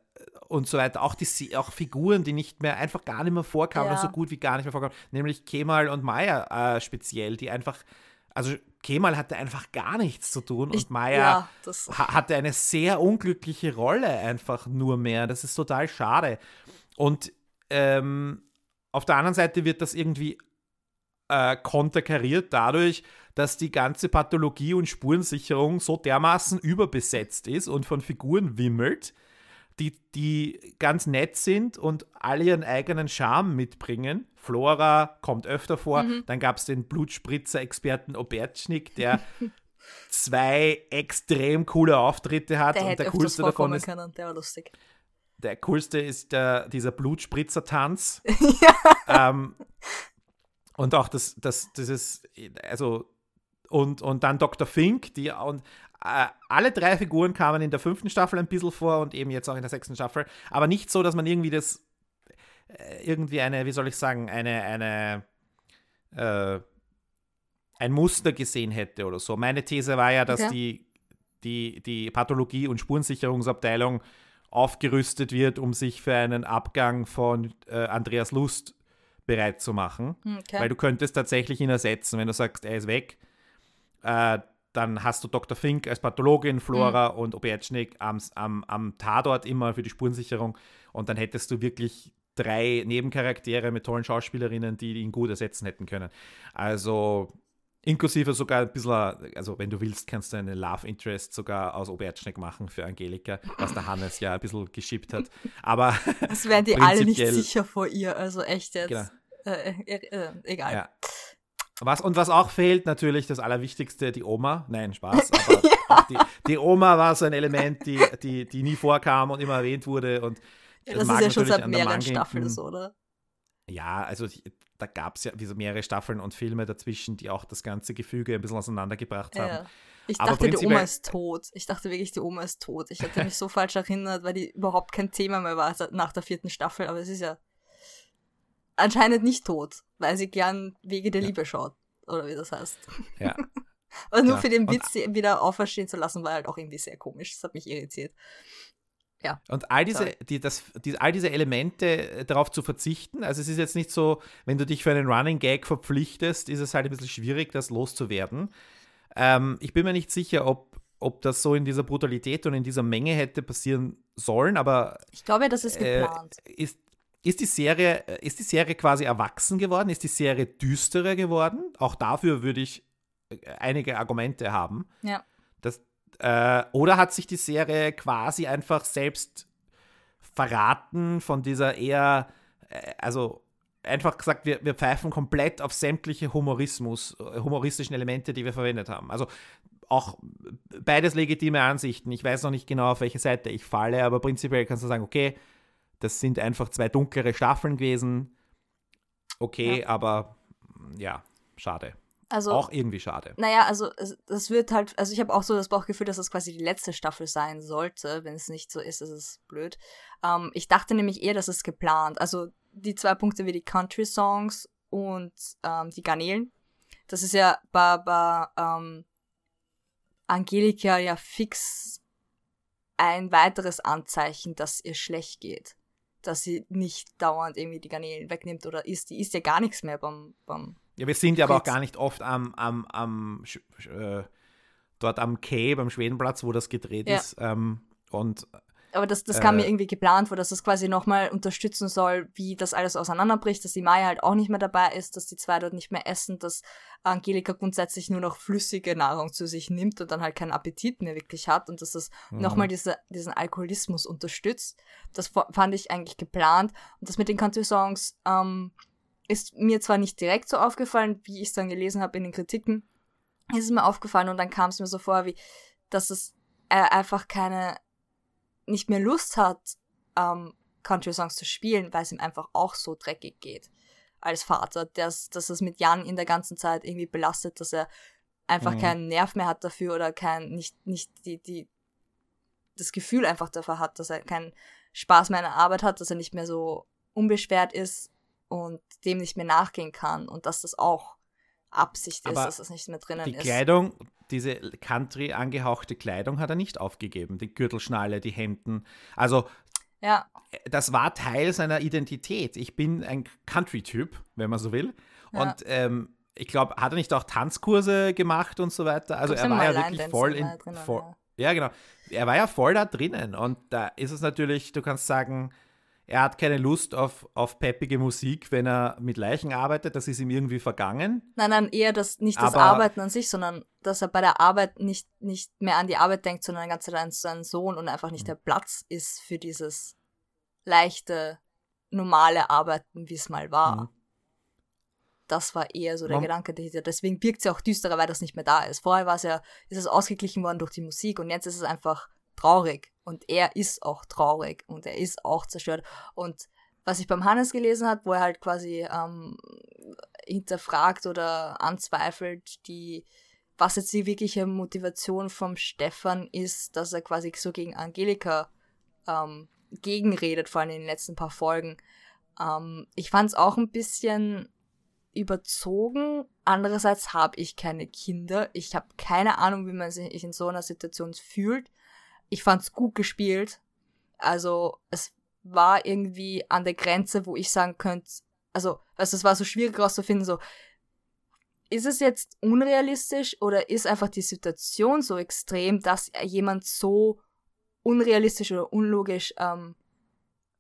und so weiter. Auch, die, auch Figuren, die nicht mehr, einfach gar nicht mehr vorkamen, ja. so gut wie gar nicht mehr vorkamen, nämlich Kemal und Maya äh, speziell, die einfach, also Kemal hatte einfach gar nichts zu tun ich, und Maya ja, hatte eine sehr unglückliche Rolle einfach nur mehr. Das ist total schade. Und ähm, auf der anderen Seite wird das irgendwie äh, konterkariert dadurch, dass die ganze Pathologie und Spurensicherung so dermaßen überbesetzt ist und von Figuren wimmelt, die, die ganz nett sind und alle ihren eigenen Charme mitbringen. Flora kommt öfter vor. Mhm. Dann gab es den Blutspritzer-Experten Obertschnik, der zwei extrem coole Auftritte hat. Der und der coolste davon ist. Können. Der war lustig. Der coolste ist der, dieser Blutspritzer-Tanz. ja. Ähm, und auch das, das, das ist, also, und, und dann Dr. Fink, die, und äh, alle drei Figuren kamen in der fünften Staffel ein bisschen vor und eben jetzt auch in der sechsten Staffel, aber nicht so, dass man irgendwie das, äh, irgendwie eine, wie soll ich sagen, eine, eine, äh, ein Muster gesehen hätte oder so. Meine These war ja, dass okay. die, die, die Pathologie- und Spurensicherungsabteilung aufgerüstet wird, um sich für einen Abgang von äh, Andreas Lust bereit zu machen. Hm, okay. Weil du könntest tatsächlich ihn ersetzen, wenn du sagst, er ist weg. Äh, dann hast du Dr. Fink als Pathologin, Flora mhm. und Obertschnik am, am, am Tatort immer für die Spurensicherung. Und dann hättest du wirklich drei Nebencharaktere mit tollen Schauspielerinnen, die ihn gut ersetzen hätten können. Also inklusive sogar ein bisschen, also wenn du willst, kannst du eine Love Interest sogar aus Obertschneck machen für Angelika, was der Hannes ja ein bisschen geschippt hat. Aber das wären die alle nicht sicher vor ihr, also echt jetzt. Genau. Äh, äh, äh, egal. Ja. Was, und was auch fehlt, natürlich das Allerwichtigste, die Oma. Nein, Spaß. Aber ja. die, die, Oma war so ein Element, die, die, die nie vorkam und immer erwähnt wurde. Und ja, das, das ist ja schon seit mehreren Staffeln so, oder? Ja, also da gab es ja diese mehrere Staffeln und Filme dazwischen, die auch das ganze Gefüge ein bisschen auseinandergebracht haben. Ja. Ich Aber dachte, die Oma ist tot. Ich dachte wirklich, die Oma ist tot. Ich hatte mich so falsch erinnert, weil die überhaupt kein Thema mehr war nach der vierten Staffel. Aber es ist ja anscheinend nicht tot, weil sie gern Wege der ja. Liebe schaut. Oder wie das heißt. Ja. Aber nur ja. für den Witz, sie wieder auferstehen zu lassen, war halt auch irgendwie sehr komisch. Das hat mich irritiert. Ja. Und all diese, die, das, die, all diese Elemente äh, darauf zu verzichten, also es ist jetzt nicht so, wenn du dich für einen Running Gag verpflichtest, ist es halt ein bisschen schwierig, das loszuwerden. Ähm, ich bin mir nicht sicher, ob, ob das so in dieser Brutalität und in dieser Menge hätte passieren sollen, aber. Ich glaube, das ist äh, geplant. Äh, ist, ist die, Serie, äh, ist die Serie quasi erwachsen geworden? Ist die Serie düsterer geworden? Auch dafür würde ich äh, einige Argumente haben. Ja. Das, äh, oder hat sich die Serie quasi einfach selbst verraten von dieser eher, äh, also einfach gesagt, wir, wir pfeifen komplett auf sämtliche Humorismus, humoristischen Elemente, die wir verwendet haben. Also auch beides legitime Ansichten. Ich weiß noch nicht genau, auf welche Seite ich falle, aber prinzipiell kannst du sagen, okay, das sind einfach zwei dunklere Staffeln gewesen. Okay, ja. aber ja, schade. Also, auch irgendwie schade. Naja, also das wird halt, also ich habe auch so das Bauchgefühl, dass das quasi die letzte Staffel sein sollte. Wenn es nicht so ist, ist es blöd. Ähm, ich dachte nämlich eher, dass es geplant. Also die zwei Punkte wie die Country-Songs und ähm, die Garnelen. Das ist ja bei, bei ähm, Angelika ja fix ein weiteres Anzeichen, dass ihr schlecht geht dass sie nicht dauernd irgendwie die Garnelen wegnimmt oder isst. Die isst ja gar nichts mehr beim. beim ja, wir sind ja aber auch gar nicht oft am, am, am äh, dort am Quai, beim Schwedenplatz, wo das gedreht ja. ist. Ähm, und aber das, das kam äh, mir irgendwie geplant vor, dass das quasi nochmal unterstützen soll, wie das alles auseinanderbricht, dass die Maya halt auch nicht mehr dabei ist, dass die zwei dort nicht mehr essen, dass Angelika grundsätzlich nur noch flüssige Nahrung zu sich nimmt und dann halt keinen Appetit mehr wirklich hat und dass das mhm. nochmal diese, diesen Alkoholismus unterstützt. Das fand ich eigentlich geplant. Und das mit den Country-Songs ähm, ist mir zwar nicht direkt so aufgefallen, wie ich es dann gelesen habe in den Kritiken, ist es mir aufgefallen und dann kam es mir so vor, wie, dass es äh, einfach keine nicht mehr Lust hat, ähm, Country-Songs zu spielen, weil es ihm einfach auch so dreckig geht als Vater, dass, dass es mit Jan in der ganzen Zeit irgendwie belastet, dass er einfach mhm. keinen Nerv mehr hat dafür oder kein, nicht, nicht die, die, das Gefühl einfach dafür hat, dass er keinen Spaß mehr an der Arbeit hat, dass er nicht mehr so unbeschwert ist und dem nicht mehr nachgehen kann und dass das auch Absicht ist, dass das nicht mehr drinnen die ist. Die Kleidung, diese Country angehauchte Kleidung hat er nicht aufgegeben. Die Gürtelschnalle, die Hemden. Also ja. das war Teil seiner Identität. Ich bin ein Country-Typ, wenn man so will. Ja. Und ähm, ich glaube, hat er nicht auch Tanzkurse gemacht und so weiter? Also er war ja wirklich voll in. Drinnen, voll, ja. ja, genau. Er war ja voll da drinnen. Und da ist es natürlich, du kannst sagen, er hat keine Lust auf, auf peppige Musik, wenn er mit Leichen arbeitet. Das ist ihm irgendwie vergangen. Nein, nein, eher das, nicht das Aber Arbeiten an sich, sondern dass er bei der Arbeit nicht, nicht mehr an die Arbeit denkt, sondern ganz an seinen Sohn und einfach nicht mhm. der Platz ist für dieses leichte, normale Arbeiten, wie es mal war. Mhm. Das war eher so der Man Gedanke dahinter. Deswegen birgt es ja auch düsterer, weil das nicht mehr da ist. Vorher war es ja, ist es ausgeglichen worden durch die Musik und jetzt ist es einfach traurig. Und er ist auch traurig und er ist auch zerstört. Und was ich beim Hannes gelesen hat, wo er halt quasi ähm, hinterfragt oder anzweifelt, die, was jetzt die wirkliche Motivation vom Stefan ist, dass er quasi so gegen Angelika ähm, gegenredet, vor allem in den letzten paar Folgen. Ähm, ich fand es auch ein bisschen überzogen. Andererseits habe ich keine Kinder. Ich habe keine Ahnung, wie man sich in so einer Situation fühlt ich fand's gut gespielt. Also es war irgendwie an der Grenze, wo ich sagen könnte, also, also es war so schwierig rauszufinden, so, ist es jetzt unrealistisch oder ist einfach die Situation so extrem, dass jemand so unrealistisch oder unlogisch ähm,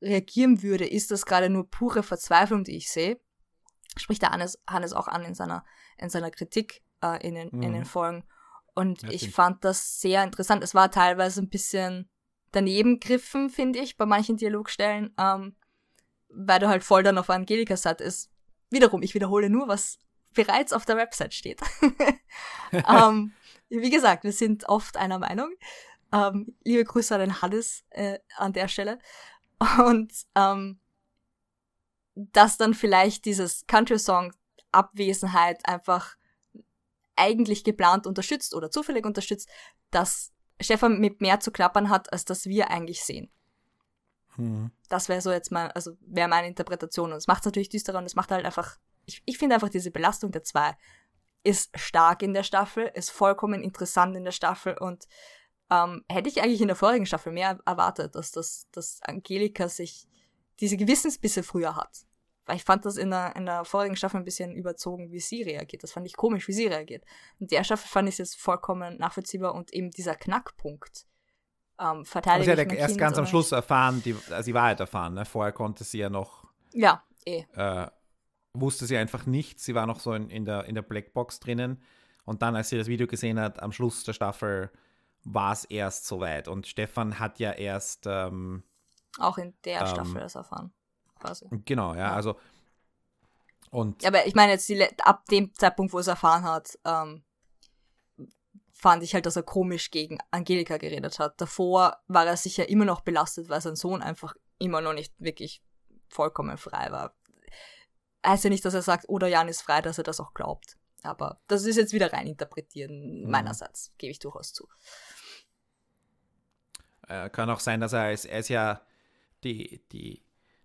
reagieren würde? Ist das gerade nur pure Verzweiflung, die ich sehe? Spricht der Hannes, Hannes auch an in seiner, in seiner Kritik äh, in, den, mhm. in den Folgen. Und ja, ich fand das sehr interessant. Es war teilweise ein bisschen daneben griffen, finde ich, bei manchen Dialogstellen, ähm, weil du halt voll dann auf Angelika satt ist. Wiederum, ich wiederhole nur, was bereits auf der Website steht. ähm, wie gesagt, wir sind oft einer Meinung. Ähm, liebe Grüße an den Hannes äh, an der Stelle. Und ähm, dass dann vielleicht dieses Country-Song Abwesenheit einfach eigentlich geplant unterstützt oder zufällig unterstützt, dass Stefan mit mehr zu klappern hat, als das wir eigentlich sehen. Hm. Das wäre so jetzt mal, also wäre meine Interpretation. Und es macht es natürlich düsterer und es macht halt einfach, ich, ich finde einfach diese Belastung der zwei ist stark in der Staffel, ist vollkommen interessant in der Staffel und ähm, hätte ich eigentlich in der vorigen Staffel mehr erwartet, dass, das, dass Angelika sich diese Gewissensbisse früher hat. Weil ich fand das in der, in der vorigen Staffel ein bisschen überzogen, wie sie reagiert. Das fand ich komisch, wie sie reagiert. Und der Staffel fand ich es jetzt vollkommen nachvollziehbar und eben dieser Knackpunkt. Ähm, verteidige Aber sie hat ja erst ganz am Schluss erfahren, die, also die Wahrheit erfahren. Ne? Vorher konnte sie ja noch. Ja, eh. Äh, wusste sie einfach nichts. Sie war noch so in, in, der, in der Blackbox drinnen. Und dann, als sie das Video gesehen hat, am Schluss der Staffel, war es erst soweit. Und Stefan hat ja erst. Ähm, Auch in der ähm, Staffel das erfahren quasi. Genau, ja, also. Und aber ich meine jetzt die, ab dem Zeitpunkt, wo er es erfahren hat, ähm, fand ich halt, dass er komisch gegen Angelika geredet hat. Davor war er sicher immer noch belastet, weil sein Sohn einfach immer noch nicht wirklich vollkommen frei war. Heißt ja nicht, dass er sagt, oder Jan ist frei, dass er das auch glaubt. Aber das ist jetzt wieder rein interpretieren, mhm. meinerseits, gebe ich durchaus zu. Äh, kann auch sein, dass er, er ist ja die, die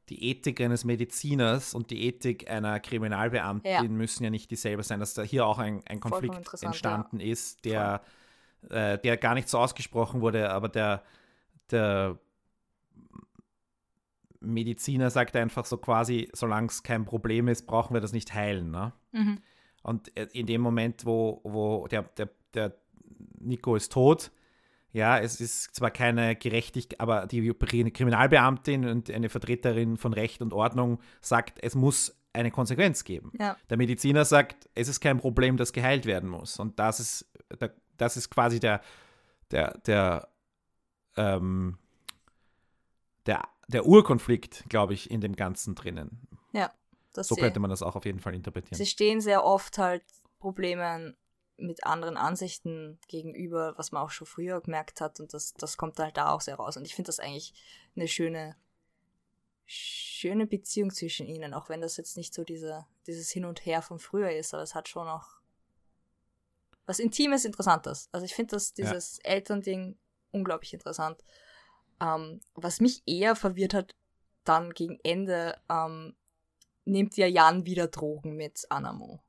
die Ethik eines Mediziners und die Ethik einer Kriminalbeamtin ja. müssen ja nicht dieselbe sein, dass da hier auch ein, ein Konflikt entstanden ja. ist, der, äh, der gar nicht so ausgesprochen wurde, aber der, der Mediziner sagt einfach so quasi, solange es kein Problem ist, brauchen wir das nicht heilen. Ne? Mhm. Und äh, in dem Moment, wo, wo der, der, der Nico ist tot, ja, es ist zwar keine Gerechtigkeit, aber die Kriminalbeamtin und eine Vertreterin von Recht und Ordnung sagt, es muss eine Konsequenz geben. Ja. Der Mediziner sagt, es ist kein Problem, das geheilt werden muss. Und das ist, das ist quasi der, der, der, ähm, der, der Urkonflikt, glaube ich, in dem Ganzen drinnen. Ja. so könnte man das auch auf jeden Fall interpretieren. Sie stehen sehr oft halt Problemen mit anderen Ansichten gegenüber, was man auch schon früher gemerkt hat und das, das kommt halt da auch sehr raus. Und ich finde das eigentlich eine schöne, schöne Beziehung zwischen ihnen, auch wenn das jetzt nicht so diese, dieses Hin und Her von früher ist, aber es hat schon noch was Intimes, Interessantes. Also ich finde das, dieses ja. Elternding unglaublich interessant. Ähm, was mich eher verwirrt hat, dann gegen Ende, ähm, nimmt ja Jan wieder Drogen mit Anamo.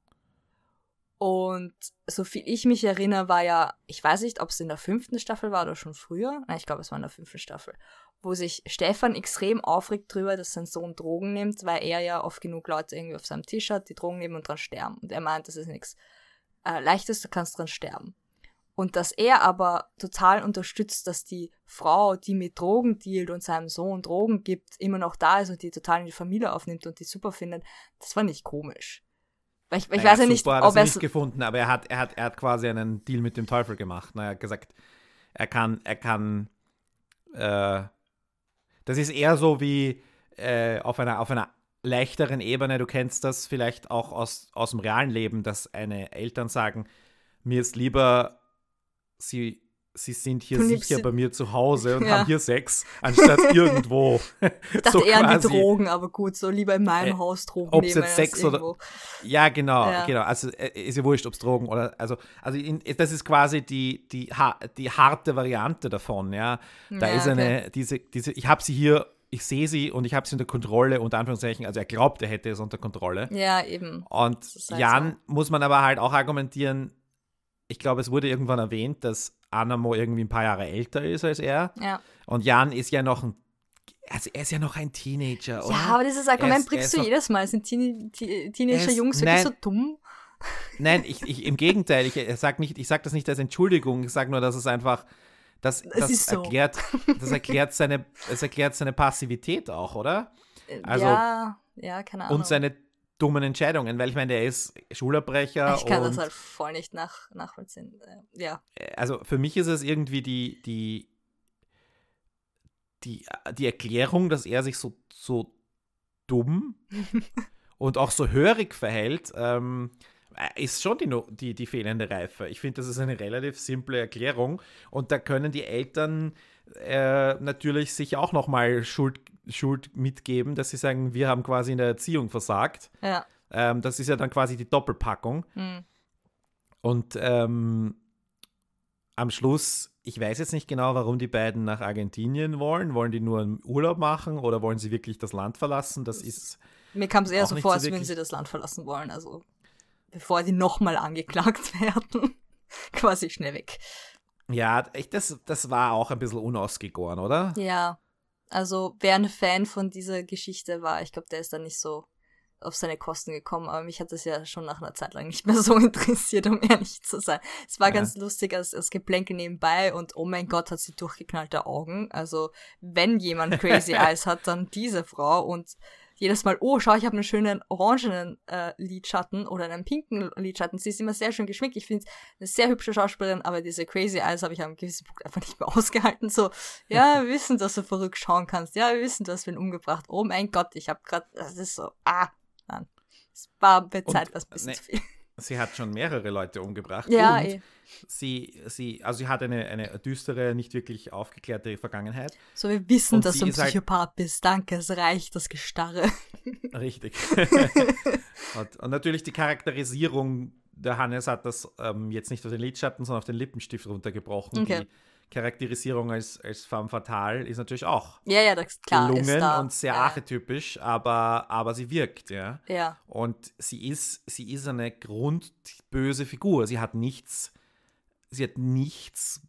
Und so viel ich mich erinnere, war ja, ich weiß nicht, ob es in der fünften Staffel war oder schon früher. Nein, ich glaube, es war in der fünften Staffel. Wo sich Stefan extrem aufregt drüber, dass sein Sohn Drogen nimmt, weil er ja oft genug Leute irgendwie auf seinem Tisch hat, die Drogen nehmen und dran sterben. Und er meint, das ist nichts äh, Leichtes, du kannst dran sterben. Und dass er aber total unterstützt, dass die Frau, die mit Drogen dealt und seinem Sohn Drogen gibt, immer noch da ist und die total in die Familie aufnimmt und die super findet, das fand ich komisch. Weil ich, ich naja, weiß ja nicht, super, ob er es nicht gefunden, aber er hat, er hat, er hat quasi einen Deal mit dem Teufel gemacht. Na, er hat gesagt, er kann, er kann, äh, das ist eher so wie äh, auf einer, auf einer leichteren Ebene. Du kennst das vielleicht auch aus, aus dem realen Leben, dass eine Eltern sagen, mir ist lieber, sie sie sind hier sicher bei mir zu Hause und ja. haben hier Sex, anstatt irgendwo. Ich dachte so eher an die Drogen, aber gut, so lieber in meinem äh, Haus Drogen ob nehmen. Ob jetzt Sex oder. Ja, genau, ja. genau. Also äh, ist ja wurscht, ob es Drogen oder. Also, also in, das ist quasi die, die, die harte Variante davon, ja. Da ja, ist eine, okay. diese, diese, ich habe sie hier ich sehe sie und ich habe sie unter Kontrolle, unter Anführungszeichen, also er glaubt, er hätte es unter Kontrolle. Ja, eben. Und halt Jan muss man aber halt auch argumentieren, ich glaube, es wurde irgendwann erwähnt, dass Anamo irgendwie ein paar Jahre älter ist als er. Ja. Und Jan ist ja noch ein also er ist ja noch ein Teenager, oder? Ja, aber dieses Argument ist, bringst du jedes Mal. Sind Teen, Teenager-Jungs wirklich so dumm? Nein, ich, ich, im Gegenteil. Ich, ich sage sag das nicht als Entschuldigung. Ich sage nur, dass es einfach, das, das, das so. erklärt, das erklärt seine, es erklärt seine Passivität auch, oder? Äh, also, ja, ja, keine Ahnung. Und seine dummen Entscheidungen, weil ich meine, der ist Schulabbrecher. Ich kann das halt voll nicht nach, nachvollziehen. Äh, ja. Äh, also für mich ist es irgendwie die, die, die, die Erklärung, dass er sich so, so dumm und auch so hörig verhält, ähm, äh, ist schon die, die, die fehlende Reife. Ich finde, das ist eine relativ simple Erklärung und da können die Eltern äh, natürlich sich auch nochmal Schuld Schuld mitgeben, dass sie sagen, wir haben quasi in der Erziehung versagt. Ja. Ähm, das ist ja dann quasi die Doppelpackung. Mhm. Und ähm, am Schluss, ich weiß jetzt nicht genau, warum die beiden nach Argentinien wollen. Wollen die nur einen Urlaub machen oder wollen sie wirklich das Land verlassen? Das ist. Mir kam es eher so vor, als würden sie das Land verlassen wollen. Also bevor sie nochmal angeklagt werden. quasi schnell weg. Ja, das, das war auch ein bisschen unausgegoren, oder? Ja. Also wer ein Fan von dieser Geschichte war, ich glaube, der ist dann nicht so auf seine Kosten gekommen, aber mich hat das ja schon nach einer Zeit lang nicht mehr so interessiert, um ehrlich zu sein. Es war ja. ganz lustig als, als Geplänke nebenbei und oh mein Gott, hat sie durchgeknallte Augen. Also wenn jemand Crazy Eyes hat, dann diese Frau und jedes Mal, oh, schau, ich habe einen schönen orangenen äh, Lidschatten oder einen pinken Lidschatten. Sie ist immer sehr schön geschminkt. Ich finde eine sehr hübsche Schauspielerin, aber diese Crazy Eyes habe ich am gewissen Punkt einfach nicht mehr ausgehalten. So, ja, wir wissen, dass du verrückt schauen kannst. Ja, wir wissen, dass wir ihn umgebracht. Oh mein Gott, ich habe gerade, das ist so, ah, nein. Es war mit Zeit was ein bisschen ne, zu viel. Sie hat schon mehrere Leute umgebracht. Ja, und eh. sie, sie, also sie hat eine, eine düstere, nicht wirklich aufgeklärte Vergangenheit. So, wir wissen, und dass du ein halt Psychopath halt, bist. Danke, es reicht, das Gestarre. Richtig. und, und, natürlich die Charakterisierung, der Hannes hat das ähm, jetzt nicht auf den Lidschatten, sondern auf den Lippenstift runtergebrochen. Okay. Die Charakterisierung als, als femme fatale ist natürlich auch ja, ja, das klar, gelungen und sehr ja. archetypisch, aber, aber sie wirkt, ja. Ja. Und sie ist, sie ist eine grundböse Figur. Sie hat nichts, sie hat nichts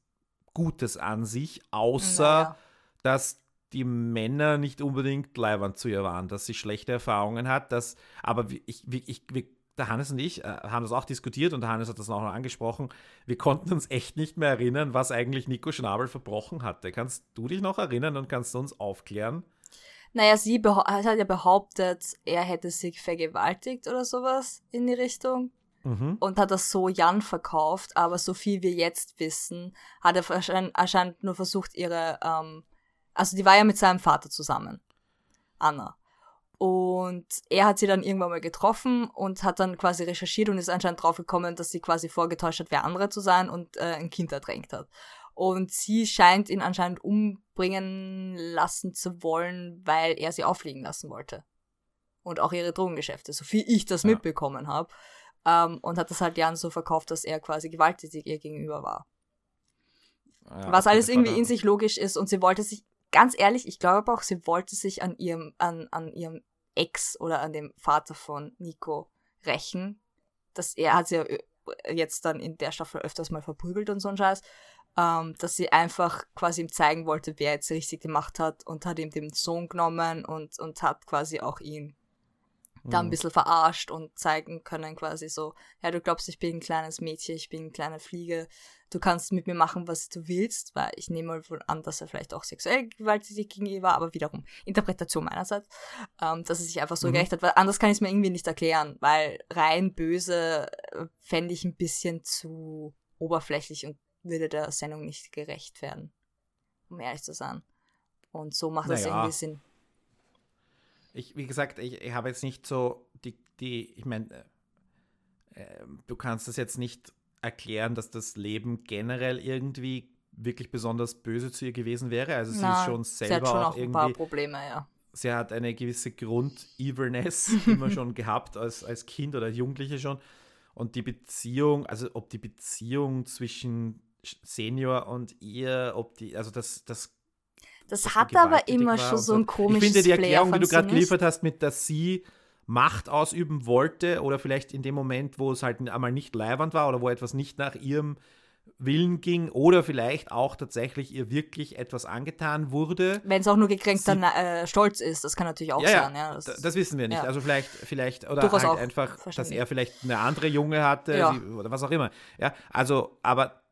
Gutes an sich, außer naja. dass die Männer nicht unbedingt leibend zu ihr waren, dass sie schlechte Erfahrungen hat, dass, aber ich, ich, ich, der Hannes und ich äh, haben das auch diskutiert und der Hannes hat das auch noch angesprochen. Wir konnten uns echt nicht mehr erinnern, was eigentlich Nico Schnabel verbrochen hatte. Kannst du dich noch erinnern und kannst du uns aufklären? Naja, sie hat ja behauptet, er hätte sich vergewaltigt oder sowas in die Richtung. Mhm. Und hat das so Jan verkauft, aber so viel wir jetzt wissen, hat er anscheinend nur versucht, ihre, ähm, also die war ja mit seinem Vater zusammen, Anna. Und er hat sie dann irgendwann mal getroffen und hat dann quasi recherchiert und ist anscheinend draufgekommen, dass sie quasi vorgetäuscht hat, wer andere zu sein und äh, ein Kind ertränkt hat. Und sie scheint ihn anscheinend umbringen lassen zu wollen, weil er sie auffliegen lassen wollte. Und auch ihre Drogengeschäfte, so viel ich das ja. mitbekommen habe. Ähm, und hat das halt Jan so verkauft, dass er quasi gewalttätig ihr gegenüber war. Ja, Was alles irgendwie in sich logisch ist und sie wollte sich, ganz ehrlich, ich glaube auch, sie wollte sich an ihrem, an, an ihrem Ex oder an dem Vater von Nico rächen. Das, er hat sie ja jetzt dann in der Staffel öfters mal verprügelt und so ein Scheiß, ähm, dass sie einfach quasi ihm zeigen wollte, wer jetzt richtig gemacht hat und hat ihm den Sohn genommen und, und hat quasi auch ihn da ein mhm. bisschen verarscht und zeigen können quasi so, ja, du glaubst, ich bin ein kleines Mädchen, ich bin eine kleine Fliege, du kannst mit mir machen, was du willst, weil ich nehme mal wohl an, dass er vielleicht auch sexuell gewalttätig gegen ihr war, aber wiederum Interpretation meinerseits, ähm, dass er sich einfach so mhm. gerecht hat, weil anders kann ich es mir irgendwie nicht erklären, weil rein böse äh, fände ich ein bisschen zu oberflächlich und würde der Sendung nicht gerecht werden, um ehrlich zu sein. Und so macht naja. das irgendwie Sinn ich, wie gesagt, ich, ich habe jetzt nicht so die, die ich meine, äh, äh, du kannst das jetzt nicht erklären, dass das Leben generell irgendwie wirklich besonders böse zu ihr gewesen wäre. Also sie Na, ist schon selber sie hat schon auch, auch irgendwie, ein paar Probleme, ja. Sie hat eine gewisse Grund-Evilness immer schon gehabt als, als Kind oder Jugendliche schon. Und die Beziehung, also ob die Beziehung zwischen Senior und ihr, ob die, also das, das das hat aber immer schon so ein komisches Ich finde die Erklärung, die du gerade geliefert hast, mit dass sie Macht ausüben wollte oder vielleicht in dem Moment, wo es halt einmal nicht leiwand war oder wo etwas nicht nach ihrem Willen ging oder vielleicht auch tatsächlich ihr wirklich etwas angetan wurde. Wenn es auch nur gekränkter äh, Stolz ist, das kann natürlich auch ja, sein. Ja, das, das, wissen wir nicht. Ja. Also vielleicht, vielleicht oder Durchaus halt einfach, dass er vielleicht eine andere Junge hatte sie, oder was auch immer. Ja, also, aber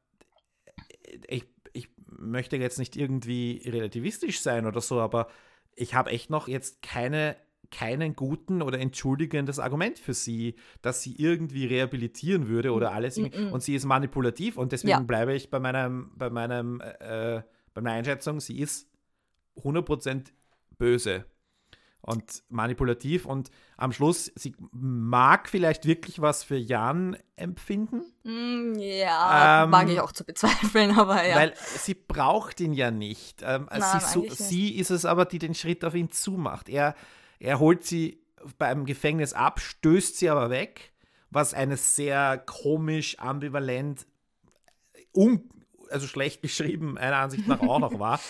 ich möchte jetzt nicht irgendwie relativistisch sein oder so, aber ich habe echt noch jetzt keine, keinen guten oder entschuldigendes Argument für sie, dass sie irgendwie rehabilitieren würde oder alles. Mm -mm. Und sie ist manipulativ und deswegen ja. bleibe ich bei meinem, bei meinem, äh, bei meiner Einschätzung, sie ist 100% böse und manipulativ und am Schluss, sie mag vielleicht wirklich was für Jan empfinden. Mm, ja, ähm, mag ich auch zu bezweifeln, aber ja. Weil sie braucht ihn ja nicht. Ähm, Nein, sie, so, nicht. sie, ist es aber, die den Schritt auf ihn zumacht. Er, er holt sie beim Gefängnis ab, stößt sie aber weg, was eine sehr komisch, ambivalent, un, also schlecht geschrieben, meiner Ansicht nach auch noch war.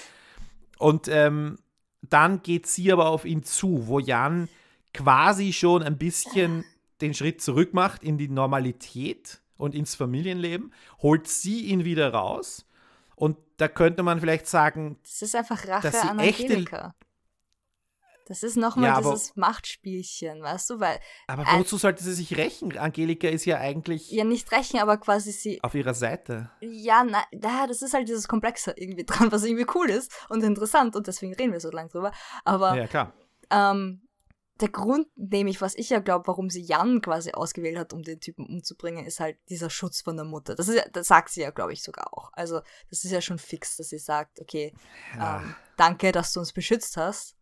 Und ähm, dann geht sie aber auf ihn zu, wo Jan quasi schon ein bisschen den Schritt zurück macht in die Normalität und ins Familienleben, holt sie ihn wieder raus. Und da könnte man vielleicht sagen, das ist einfach Rache dass sie an Angelika. Das ist nochmal ja, dieses Machtspielchen, weißt du, weil. Aber wozu sollte sie sich rächen? Angelika ist ja eigentlich. Ja, nicht rächen, aber quasi sie. Auf ihrer Seite. Ja, na, das ist halt dieses Komplexe irgendwie dran, was irgendwie cool ist und interessant und deswegen reden wir so lange drüber. Aber. Ja, klar. Ähm, der Grund, nämlich, was ich ja glaube, warum sie Jan quasi ausgewählt hat, um den Typen umzubringen, ist halt dieser Schutz von der Mutter. Das, ist, das sagt sie ja, glaube ich, sogar auch. Also, das ist ja schon fix, dass sie sagt, okay, ja. ähm, danke, dass du uns beschützt hast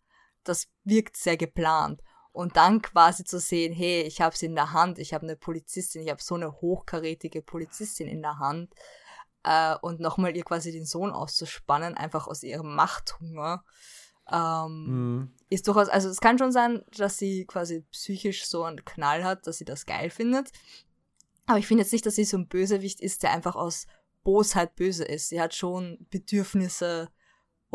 das wirkt sehr geplant. Und dann quasi zu sehen, hey, ich habe sie in der Hand, ich habe eine Polizistin, ich habe so eine hochkarätige Polizistin in der Hand äh, und nochmal ihr quasi den Sohn auszuspannen, einfach aus ihrem Machthunger, ähm, mhm. ist durchaus, also es kann schon sein, dass sie quasi psychisch so einen Knall hat, dass sie das geil findet. Aber ich finde jetzt nicht, dass sie so ein Bösewicht ist, der einfach aus Bosheit böse ist. Sie hat schon Bedürfnisse,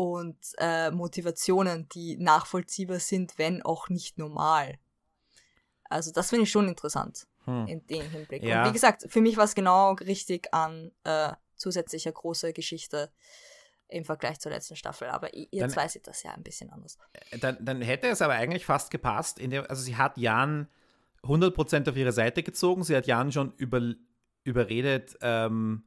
und äh, Motivationen, die nachvollziehbar sind, wenn auch nicht normal. Also das finde ich schon interessant hm. in dem Hinblick. Ja. Und wie gesagt, für mich war es genau richtig an äh, zusätzlicher großer Geschichte im Vergleich zur letzten Staffel. Aber jetzt dann, weiß ich das ja ein bisschen anders. Äh, dann, dann hätte es aber eigentlich fast gepasst. Dem, also sie hat Jan 100% auf ihre Seite gezogen. Sie hat Jan schon über, überredet, ähm,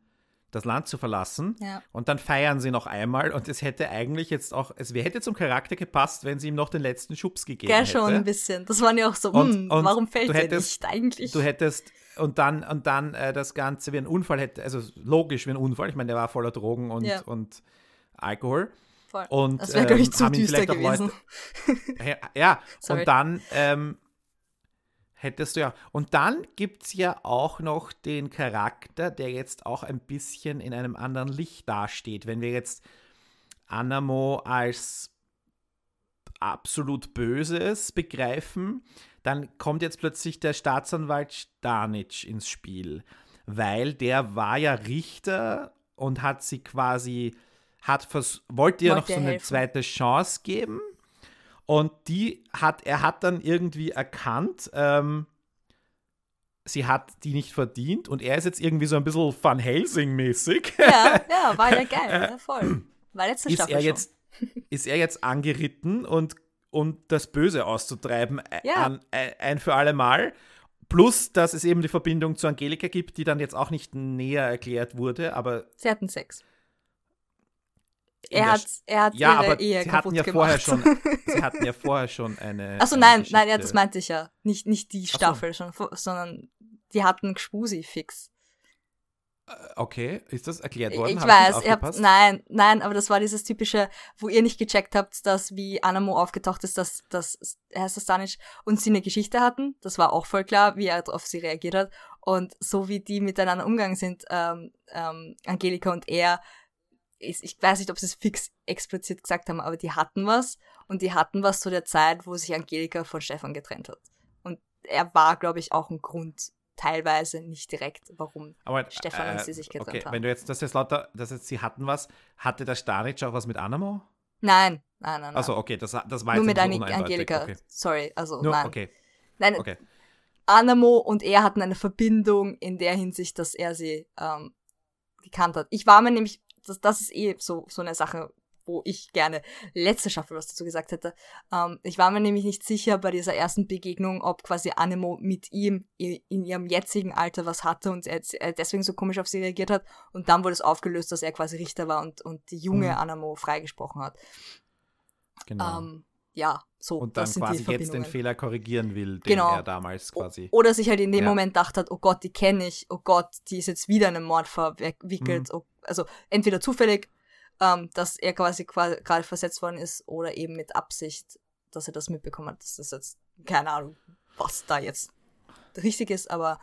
das Land zu verlassen. Ja. Und dann feiern sie noch einmal. Und es hätte eigentlich jetzt auch, es hätte zum Charakter gepasst, wenn sie ihm noch den letzten Schubs gegeben Gell, hätte. schon ein bisschen. Das waren ja auch so, und, hm, und warum fällt er nicht eigentlich? Du hättest, und dann, und dann äh, das Ganze wie ein Unfall hätte, also logisch wie ein Unfall. Ich meine, der war voller Drogen und, ja. und Alkohol. Voll. Und, das wäre, glaube ich, ähm, zu düster gewesen. Leute, ja, und dann ähm, Hättest du ja. Und dann gibt es ja auch noch den Charakter, der jetzt auch ein bisschen in einem anderen Licht dasteht. Wenn wir jetzt Anamo als absolut Böses begreifen, dann kommt jetzt plötzlich der Staatsanwalt Stanic ins Spiel, weil der war ja Richter und hat sie quasi, hat vers wollte ihr noch so eine helfen. zweite Chance geben und die hat, er hat dann irgendwie erkannt, ähm, sie hat die nicht verdient und er ist jetzt irgendwie so ein bisschen Van Helsing-mäßig. Ja, ja, war ja geil, ja, voll. War letzte ist Staffel er jetzt, Ist er jetzt angeritten und, und das Böse auszutreiben ja. ein, ein für alle Mal? Plus, dass es eben die Verbindung zu Angelika gibt, die dann jetzt auch nicht näher erklärt wurde, aber. Sie hatten Sex. Er hat, er hat ja, ihre aber Ehe sie hatten ja gemacht. vorher schon, Sie hatten ja vorher schon eine. Achso, nein, Geschichte. nein, ja, das meinte ich ja. Nicht, nicht die Staffel so. schon, sondern die hatten Gspusi fix. Äh, okay, ist das erklärt worden? Ich Hab weiß, ich habt, nein, nein, aber das war dieses typische, wo ihr nicht gecheckt habt, dass wie Anamo aufgetaucht ist, dass, dass heißt das Stanic und sie eine Geschichte hatten. Das war auch voll klar, wie er auf sie reagiert hat. Und so wie die miteinander umgegangen sind, ähm, ähm, Angelika und er, ich weiß nicht, ob sie es fix explizit gesagt haben, aber die hatten was und die hatten was zu der Zeit, wo sich Angelika von Stefan getrennt hat. Und er war, glaube ich, auch ein Grund, teilweise nicht direkt, warum aber, Stefan äh, und sie sich getrennt okay. haben. Wenn du jetzt, das jetzt lauter, das jetzt, sie hatten was, hatte der Stanic auch was mit Anamo? Nein, nein, nein. nein. Also okay, das, das war Nur mit so Angelika, okay. sorry, also Nur, nein. Okay. Nein, okay. Anamo und er hatten eine Verbindung in der Hinsicht, dass er sie ähm, gekannt hat. Ich war mir nämlich das, das ist eh so, so eine Sache, wo ich gerne letzte Staffel was dazu gesagt hätte. Ähm, ich war mir nämlich nicht sicher bei dieser ersten Begegnung, ob quasi Anemo mit ihm in ihrem jetzigen Alter was hatte und er, deswegen so komisch auf sie reagiert hat. Und dann wurde es aufgelöst, dass er quasi Richter war und, und die junge mhm. Anemo freigesprochen hat. Genau. Ähm, ja, so. Und dann quasi jetzt den Fehler korrigieren will, den genau. er damals quasi. Oder sich halt in dem ja. Moment gedacht hat, oh Gott, die kenne ich, oh Gott, die ist jetzt wieder in einem Mord verwickelt, mhm. also entweder zufällig, ähm, dass er quasi gerade versetzt worden ist oder eben mit Absicht, dass er das mitbekommen hat. Das ist jetzt keine Ahnung, was da jetzt richtig ist, aber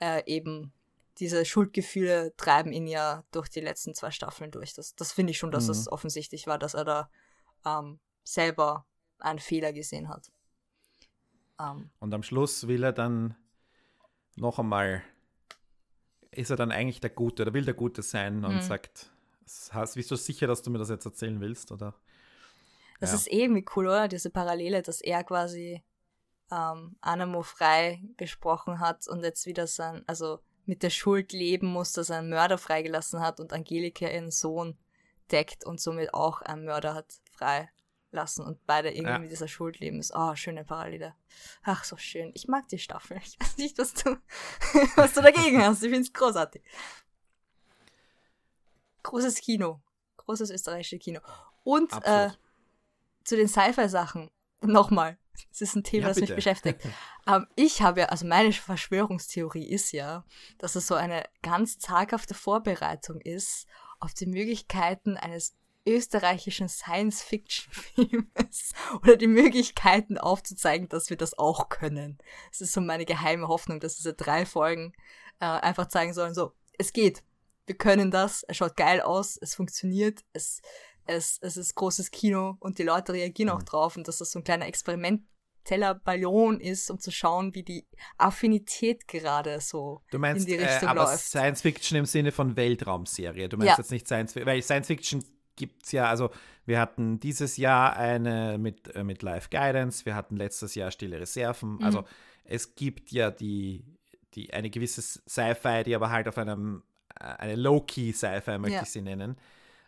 äh, eben diese Schuldgefühle treiben ihn ja durch die letzten zwei Staffeln durch. Das, das finde ich schon, dass mhm. es offensichtlich war, dass er da ähm, selber einen Fehler gesehen hat. Ähm, Und am Schluss will er dann noch einmal ist er dann eigentlich der Gute oder will der Gute sein und mhm. sagt, bist du sicher, dass du mir das jetzt erzählen willst? Oder? Das ja. ist irgendwie cool, oder? Diese Parallele, dass er quasi ähm, Anamo frei gesprochen hat und jetzt wieder sein, also mit der Schuld leben muss, dass er einen Mörder freigelassen hat und Angelika ihren Sohn deckt und somit auch einen Mörder hat frei lassen und beide irgendwie ja. mit dieser Schuld leben ist. Oh, schöne Parallele. Ach, so schön. Ich mag die Staffel. Ich weiß nicht, was du, was du dagegen hast. Ich finde es großartig. Großes Kino. Großes österreichisches Kino. Und äh, zu den Sci-Fi-Sachen. Nochmal. Das ist ein Thema, ja, das mich beschäftigt. ähm, ich habe ja, also meine Verschwörungstheorie ist ja, dass es so eine ganz zaghafte Vorbereitung ist auf die Möglichkeiten eines österreichischen Science-Fiction-Filmes oder die Möglichkeiten aufzuzeigen, dass wir das auch können. Das ist so meine geheime Hoffnung, dass diese drei Folgen äh, einfach zeigen sollen, so, es geht, wir können das, es schaut geil aus, es funktioniert, es, es, es ist großes Kino und die Leute reagieren auch mhm. drauf und dass das so ein kleiner Experiment Ballon ist, um zu schauen, wie die Affinität gerade so du meinst, in die Richtung äh, aber läuft. Science Fiction im Sinne von Weltraumserie. Du meinst ja. jetzt nicht Science Fiction, weil Science Fiction gibt es ja, also wir hatten dieses Jahr eine mit, äh, mit Live Guidance, wir hatten letztes Jahr Stille Reserven. Mhm. Also es gibt ja die, die eine gewisse Sci-Fi, die aber halt auf einem, äh, eine Low-Key Sci-Fi möchte ja. ich sie nennen.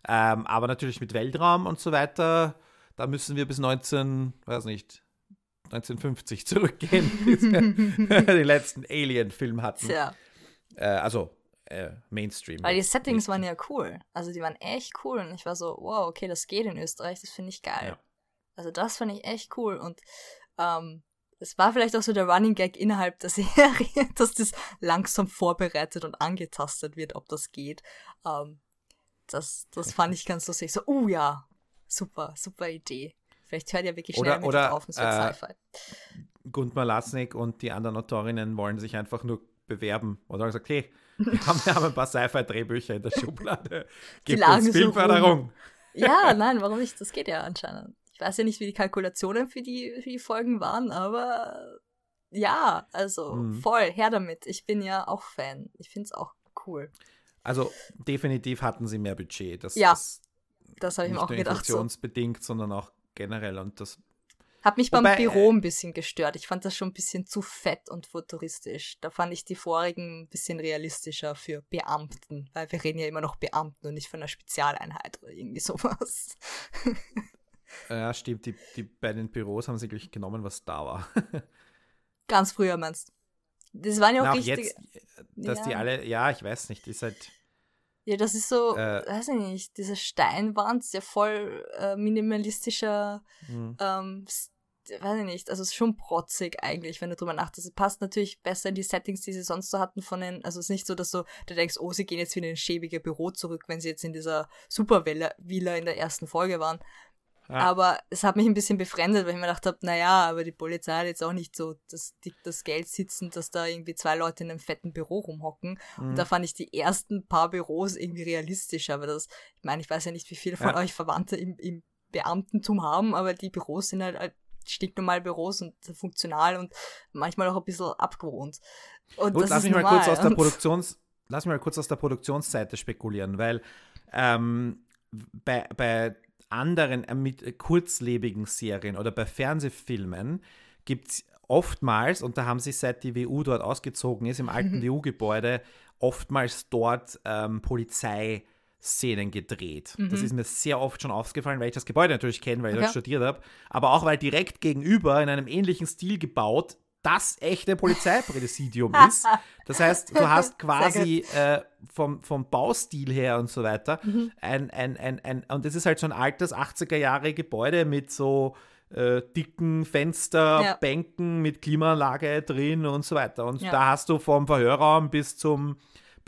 Ähm, aber natürlich mit Weltraum und so weiter, da müssen wir bis 19, weiß nicht, 1950 zurückgehen, bis wir den letzten Alien-Film hatten. Ja. Äh, also äh, Mainstream. Weil die Settings waren ja cool. Also die waren echt cool und ich war so, wow, okay, das geht in Österreich, das finde ich geil. Ja. Also das fand ich echt cool und ähm, es war vielleicht auch so der Running Gag innerhalb der Serie, dass das langsam vorbereitet und angetastet wird, ob das geht. Ähm, das, das fand ich ganz lustig. So, oh uh, ja, super, super Idee. Vielleicht hört ihr wirklich schnell oder, mit oder, drauf und es wird äh, Sci-Fi. Gundmar Lasnik und die anderen Autorinnen wollen sich einfach nur bewerben oder haben gesagt, hey, haben, wir haben ein paar Sci-Fi-Drehbücher in der Schublade. Gibt uns Filmförderung. So ja, nein, warum nicht? Das geht ja anscheinend. Ich weiß ja nicht, wie die Kalkulationen für die, für die Folgen waren, aber ja, also mhm. voll, her damit. Ich bin ja auch Fan. Ich finde es auch cool. Also definitiv hatten sie mehr Budget. Das, ja, das, das habe ich mir auch gedacht. Nicht so. sondern auch generell. Und das Hat mich beim Wobei, Büro ein bisschen gestört. Ich fand das schon ein bisschen zu fett und futuristisch. Da fand ich die vorigen ein bisschen realistischer für Beamten, weil wir reden ja immer noch Beamten und nicht von einer Spezialeinheit oder irgendwie sowas. Ja, stimmt. Die, die, bei den Büros haben sie gleich genommen, was da war. Ganz früher meinst du? Das waren ja auch Na, richtig. Jetzt, dass ja. die alle, ja, ich weiß nicht, ist halt. Ja, das ist so, äh, weiß ich nicht, diese Steinwand, sehr voll äh, minimalistischer, mhm. ähm, weiß ich nicht, also es ist schon protzig eigentlich, wenn du drüber nachdenkst. Es passt natürlich besser in die Settings, die sie sonst so hatten von den, also es ist nicht so, dass du, du denkst, oh, sie gehen jetzt wieder in ein schäbige Büro zurück, wenn sie jetzt in dieser Supervilla in der ersten Folge waren. Aber es hat mich ein bisschen befremdet, weil ich mir gedacht habe, naja, aber die Polizei hat jetzt auch nicht so das, die, das Geld sitzen, dass da irgendwie zwei Leute in einem fetten Büro rumhocken. Mhm. Und da fand ich die ersten paar Büros irgendwie realistischer. Aber das, ich meine, ich weiß ja nicht, wie viele von ja. euch Verwandte im, im Beamtentum haben, aber die Büros sind halt, halt stinknormale Büros und funktional und manchmal auch ein bisschen abgewohnt. Und Gut, lass mich normal. mal kurz aus der Produktions, lass mich mal kurz aus der Produktionsseite spekulieren, weil ähm, bei, bei anderen äh, mit äh, kurzlebigen Serien oder bei Fernsehfilmen gibt es oftmals, und da haben sie seit die WU dort ausgezogen ist, im alten WU-Gebäude, oftmals dort ähm, Polizeiszenen gedreht. Mhm. Das ist mir sehr oft schon aufgefallen, weil ich das Gebäude natürlich kenne, weil ich okay. dort studiert habe, aber auch weil direkt gegenüber in einem ähnlichen Stil gebaut das echte Polizeipräsidium ist. Das heißt, du hast quasi äh, vom, vom Baustil her und so weiter mhm. ein, ein, ein, ein, und es ist halt so ein altes 80er Jahre Gebäude mit so äh, dicken Fensterbänken ja. mit Klimaanlage drin und so weiter. Und ja. da hast du vom Verhörraum bis zum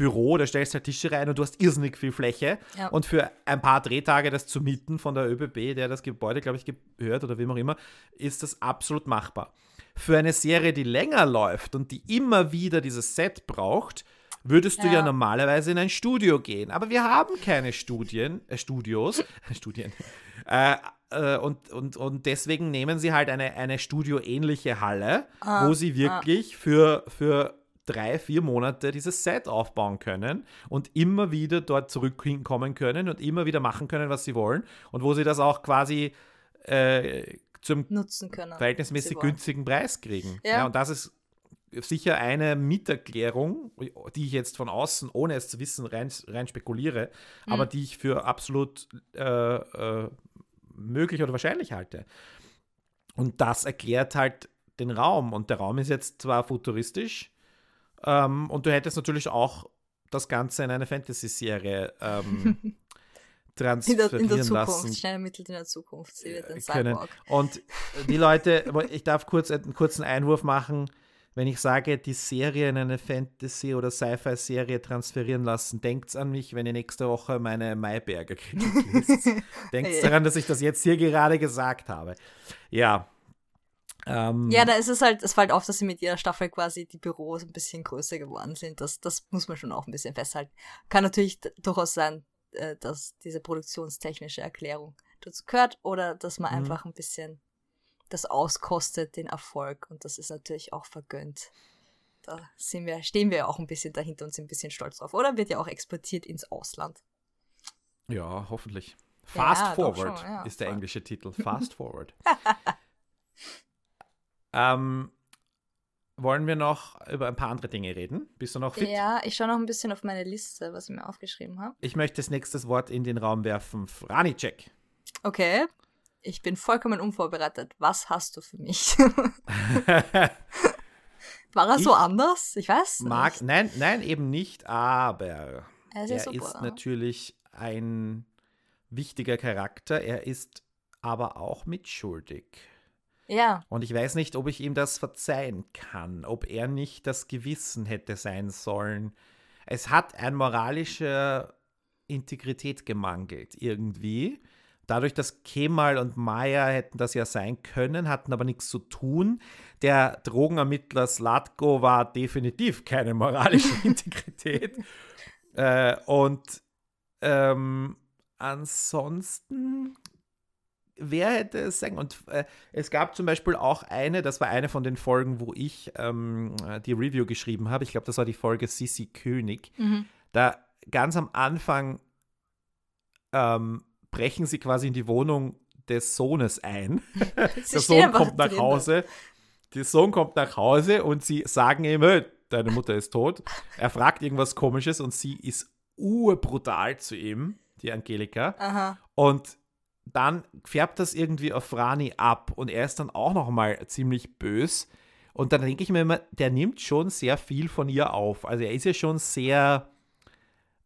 Büro, da stellst du halt Tische rein und du hast irrsinnig viel Fläche. Ja. Und für ein paar Drehtage das zu mieten von der ÖBB, der das Gebäude, glaube ich, gehört oder wem auch immer, ist das absolut machbar für eine Serie, die länger läuft und die immer wieder dieses Set braucht, würdest ja. du ja normalerweise in ein Studio gehen. Aber wir haben keine Studien, äh, Studios, Studien. Äh, äh, und, und, und deswegen nehmen sie halt eine, eine studioähnliche Halle, ah, wo sie wirklich ah. für, für drei, vier Monate dieses Set aufbauen können und immer wieder dort zurückkommen können und immer wieder machen können, was sie wollen. Und wo sie das auch quasi äh, zum können, verhältnismäßig günstigen Preis kriegen. Ja. ja. und das ist sicher eine Miterklärung, die ich jetzt von außen, ohne es zu wissen, rein, rein spekuliere, mhm. aber die ich für absolut äh, äh, möglich oder wahrscheinlich halte. Und das erklärt halt den Raum. Und der Raum ist jetzt zwar futuristisch, ähm, und du hättest natürlich auch das Ganze in eine Fantasy-Serie ähm, transferieren in der, in der Zukunft, lassen. Schnell ermittelt in der Zukunft. Sie wird ein können. Und die Leute, ich darf kurz einen kurzen Einwurf machen. Wenn ich sage, die Serie in eine Fantasy- oder Sci-Fi-Serie transferieren lassen, denkt an mich, wenn ihr nächste Woche meine Mayberger Kritik liest. denkt daran, dass ich das jetzt hier gerade gesagt habe. Ja, ähm, ja, da ist es halt, es fällt auf, dass sie mit jeder Staffel quasi die Büros ein bisschen größer geworden sind. Das, das muss man schon auch ein bisschen festhalten. Kann natürlich durchaus sein, äh, dass diese produktionstechnische Erklärung dazu gehört oder dass man mhm. einfach ein bisschen das auskostet, den Erfolg. Und das ist natürlich auch vergönnt. Da sind wir, stehen wir auch ein bisschen dahinter und sind ein bisschen stolz drauf. Oder wird ja auch exportiert ins Ausland. Ja, hoffentlich. Fast ja, Forward schon, ja, ist der englische Titel. Fast Forward. ähm, wollen wir noch über ein paar andere Dinge reden? Bist du noch fit? Ja, ich schaue noch ein bisschen auf meine Liste, was ich mir aufgeschrieben habe. Ich möchte das nächste Wort in den Raum werfen. Franicek. Okay. Ich bin vollkommen unvorbereitet. Was hast du für mich? War er ich so anders? Ich weiß mag, nicht. Nein, nein, eben nicht, aber er ist, er ist natürlich ein wichtiger Charakter. Er ist aber auch mitschuldig. Ja. Und ich weiß nicht, ob ich ihm das verzeihen kann, ob er nicht das Gewissen hätte sein sollen. Es hat an moralischer Integrität gemangelt, irgendwie. Dadurch, dass Kemal und Maya hätten das ja sein können, hatten aber nichts zu tun. Der Drogenermittler Slatko war definitiv keine moralische Integrität. äh, und ähm, ansonsten wer hätte es sagen? Und äh, es gab zum Beispiel auch eine, das war eine von den Folgen, wo ich ähm, die Review geschrieben habe. Ich glaube, das war die Folge Sissi König. Mhm. Da ganz am Anfang ähm, brechen sie quasi in die Wohnung des Sohnes ein. der Sohn kommt nach Hause. Der Sohn kommt nach Hause und sie sagen ihm, hey, deine Mutter ist tot. Er fragt irgendwas Komisches und sie ist urbrutal zu ihm, die Angelika. Aha. Und dann färbt das irgendwie auf Rani ab und er ist dann auch noch mal ziemlich bös. Und dann denke ich mir immer, der nimmt schon sehr viel von ihr auf. Also er ist ja schon sehr.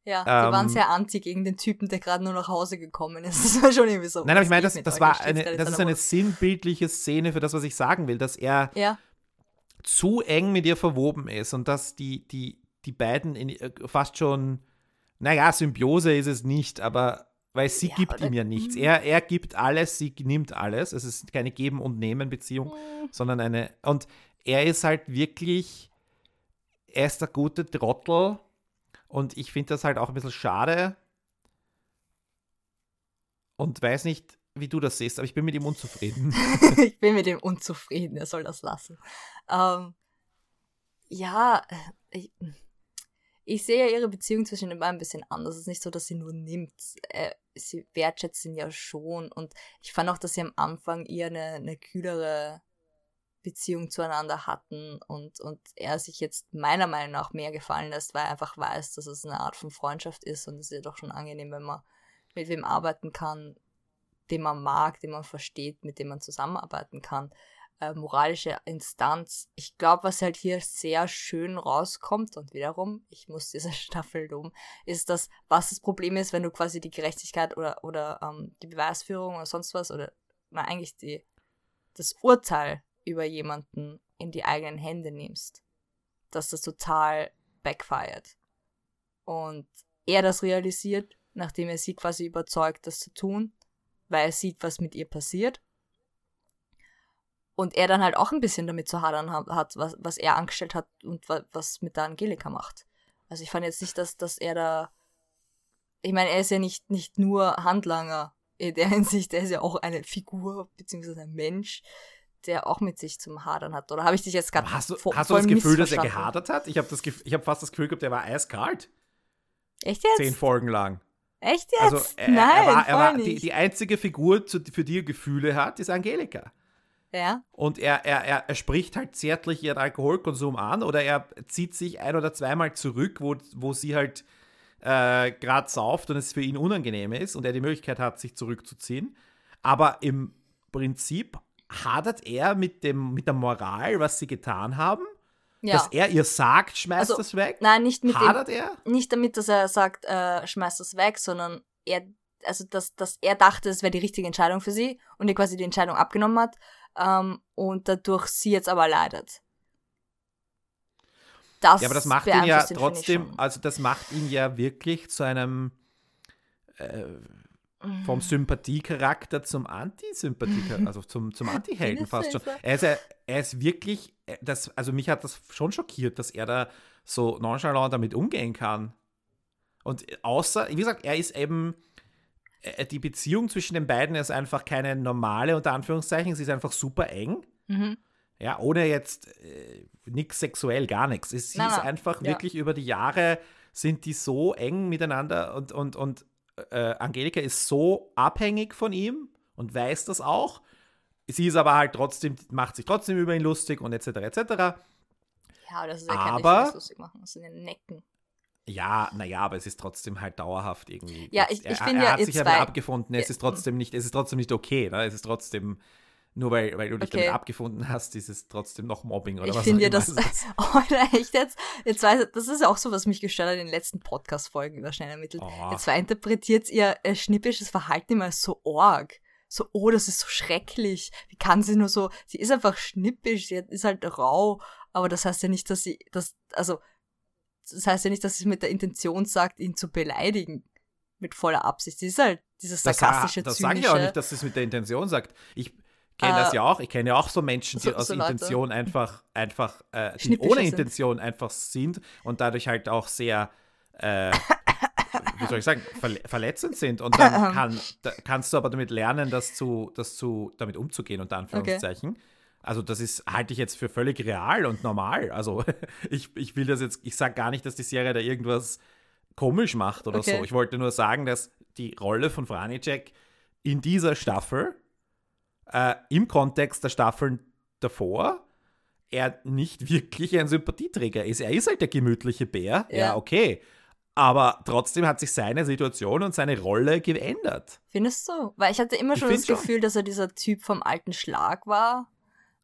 Ja, die ähm, waren sehr anti gegen den Typen, der gerade nur nach Hause gekommen ist. Das war schon irgendwie so. Nein, aber ich meine, das, das war eine, das ist eine sinnbildliche Szene für das, was ich sagen will, dass er ja. zu eng mit ihr verwoben ist und dass die, die, die beiden in, äh, fast schon, naja, Symbiose ist es nicht, aber weil sie ja, gibt ihm ja nichts. Er, er gibt alles, sie nimmt alles. Es ist keine Geben- und Nehmen-Beziehung, mhm. sondern eine. Und er ist halt wirklich, er ist der gute Trottel. Und ich finde das halt auch ein bisschen schade. Und weiß nicht, wie du das siehst, aber ich bin mit ihm unzufrieden. ich bin mit ihm unzufrieden, er soll das lassen. Ähm, ja, äh, ich, ich sehe ja ihre Beziehung zwischen den beiden ein bisschen anders. Es ist nicht so, dass sie nur nimmt. Äh, sie wertschätzt ihn ja schon. Und ich fand auch, dass sie am Anfang eher eine, eine kühlere Beziehung zueinander hatten und, und er sich jetzt meiner Meinung nach mehr gefallen lässt, weil er einfach weiß, dass es eine Art von Freundschaft ist und es ist ja doch schon angenehm, wenn man mit wem arbeiten kann, den man mag, den man versteht, mit dem man zusammenarbeiten kann äh, moralische Instanz. Ich glaube, was halt hier sehr schön rauskommt und wiederum, ich muss diese Staffel loben, ist das, was das Problem ist, wenn du quasi die Gerechtigkeit oder, oder ähm, die Beweisführung oder sonst was oder na, eigentlich die, das Urteil über jemanden in die eigenen Hände nimmst. Dass das total backfired. Und er das realisiert, nachdem er sie quasi überzeugt, das zu tun, weil er sieht, was mit ihr passiert und er dann halt auch ein bisschen damit zu hadern hat, was, was er angestellt hat und was mit der Angelika macht. Also ich fand jetzt nicht, dass, dass er da. Ich meine, er ist ja nicht, nicht nur Handlanger in der Hinsicht, er ist ja auch eine Figur, beziehungsweise ein Mensch, der auch mit sich zum Hadern hat. Oder habe ich dich jetzt gerade Hast du, hast du das Gefühl, dass er gehadert hat? Ich habe hab fast das Gefühl gehabt, er war eiskalt. Echt jetzt? Zehn Folgen lang. Echt jetzt? Also, er, Nein, er war, er war die, die, einzige Figur, für die er Gefühle hat, ist Angelika. Ja. Und er, er, er, er spricht halt zärtlich ihren Alkoholkonsum an oder er zieht sich ein oder zweimal zurück, wo, wo sie halt äh, gerade sauft und es für ihn unangenehm ist und er die Möglichkeit hat, sich zurückzuziehen. Aber im Prinzip hadert er mit, dem, mit der Moral, was sie getan haben. Ja. Dass er ihr sagt, schmeißt also, das weg? Nein, nicht mit Hadert dem, er? Nicht damit, dass er sagt, äh, schmeißt das weg, sondern er, also dass, dass er dachte, es wäre die richtige Entscheidung für sie und ihr quasi die Entscheidung abgenommen hat ähm, und dadurch sie jetzt aber leidet. Das ja, aber das macht ihn ja trotzdem, also das macht ihn ja wirklich zu einem äh, vom Sympathiecharakter zum Antisympathiecharakter, also zum, zum Antihelden fast schon. Er ist, er ist wirklich, äh, das, also mich hat das schon schockiert, dass er da so nonchalant damit umgehen kann. Und außer, wie gesagt, er ist eben äh, die Beziehung zwischen den beiden ist einfach keine normale, unter Anführungszeichen. Sie ist einfach super eng. Mhm. Ja, ohne jetzt äh, nichts sexuell, gar nichts. Sie ist einfach ja. wirklich über die Jahre sind die so eng miteinander und, und, und äh, Angelika ist so abhängig von ihm und weiß das auch. Sie ist aber halt trotzdem, macht sich trotzdem über ihn lustig und etc. etc. Ja, das ist ja aber, kein lustig machen, das sind ja Necken. Ja, naja, aber es ist trotzdem halt dauerhaft irgendwie. Ja, ich, ich finde ja. Er hat sich aber abgefunden, es ist trotzdem nicht, es ist trotzdem nicht okay, ne? Es ist trotzdem, nur weil, weil du dich okay. damit abgefunden hast, ist es trotzdem noch Mobbing oder ich was finde ja das, oh, echt jetzt, jetzt weiß, das ist ja auch so, was mich gestört hat in den letzten Podcast-Folgen über schnell ermittelt. Oh. Jetzt interpretiert ihr äh, schnippisches Verhalten immer so arg. So, oh, das ist so schrecklich. Wie kann sie nur so, sie ist einfach schnippisch, sie ist halt rau, aber das heißt ja nicht, dass sie, das, also, das heißt ja nicht, dass es mit der Intention sagt, ihn zu beleidigen. Mit voller Absicht. Sie ist halt dieses sarkastische, Das, das sage ich auch nicht, dass es mit der Intention sagt. Ich kenne äh, das ja auch. Ich kenne ja auch so Menschen, die so, aus so Intention einfach, einfach, äh, die ohne sind. Intention einfach sind und dadurch halt auch sehr, äh, wie soll ich sagen, verletzend sind. Und dann kann, da kannst du aber damit lernen, das zu, das zu, damit umzugehen, unter Anführungszeichen. Okay. Also das ist, halte ich jetzt für völlig real und normal. Also ich, ich will das jetzt, ich sage gar nicht, dass die Serie da irgendwas komisch macht oder okay. so. Ich wollte nur sagen, dass die Rolle von Franicek in dieser Staffel äh, im Kontext der Staffeln davor er nicht wirklich ein Sympathieträger ist. Er ist halt der gemütliche Bär, ja, ja okay. Aber trotzdem hat sich seine Situation und seine Rolle geändert. Findest du? Weil ich hatte immer schon das Gefühl, schon. dass er dieser Typ vom alten Schlag war.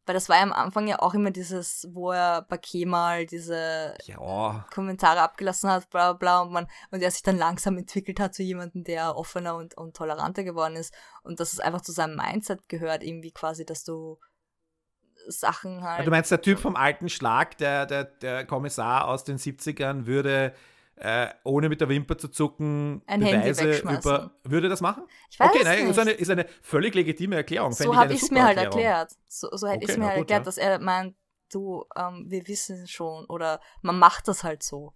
Weil das war ja am Anfang ja auch immer dieses, wo er bei Kemal diese ja. Kommentare abgelassen hat, bla bla, und, man, und er sich dann langsam entwickelt hat zu jemandem, der offener und, und toleranter geworden ist. Und dass es einfach zu seinem Mindset gehört, irgendwie quasi, dass du Sachen halt. Du meinst, der Typ vom alten Schlag, der, der, der Kommissar aus den 70ern, würde äh, ohne mit der Wimper zu zucken ein Beweise über. Würde das machen? Ich weiß okay, nein, ist eine, ist eine völlig legitime Erklärung. So habe ich es mir halt erklärt. So, so hätte okay, ich es mir halt gut, erklärt, ja. dass er meint, du, ähm, wir wissen es schon oder man macht das halt so.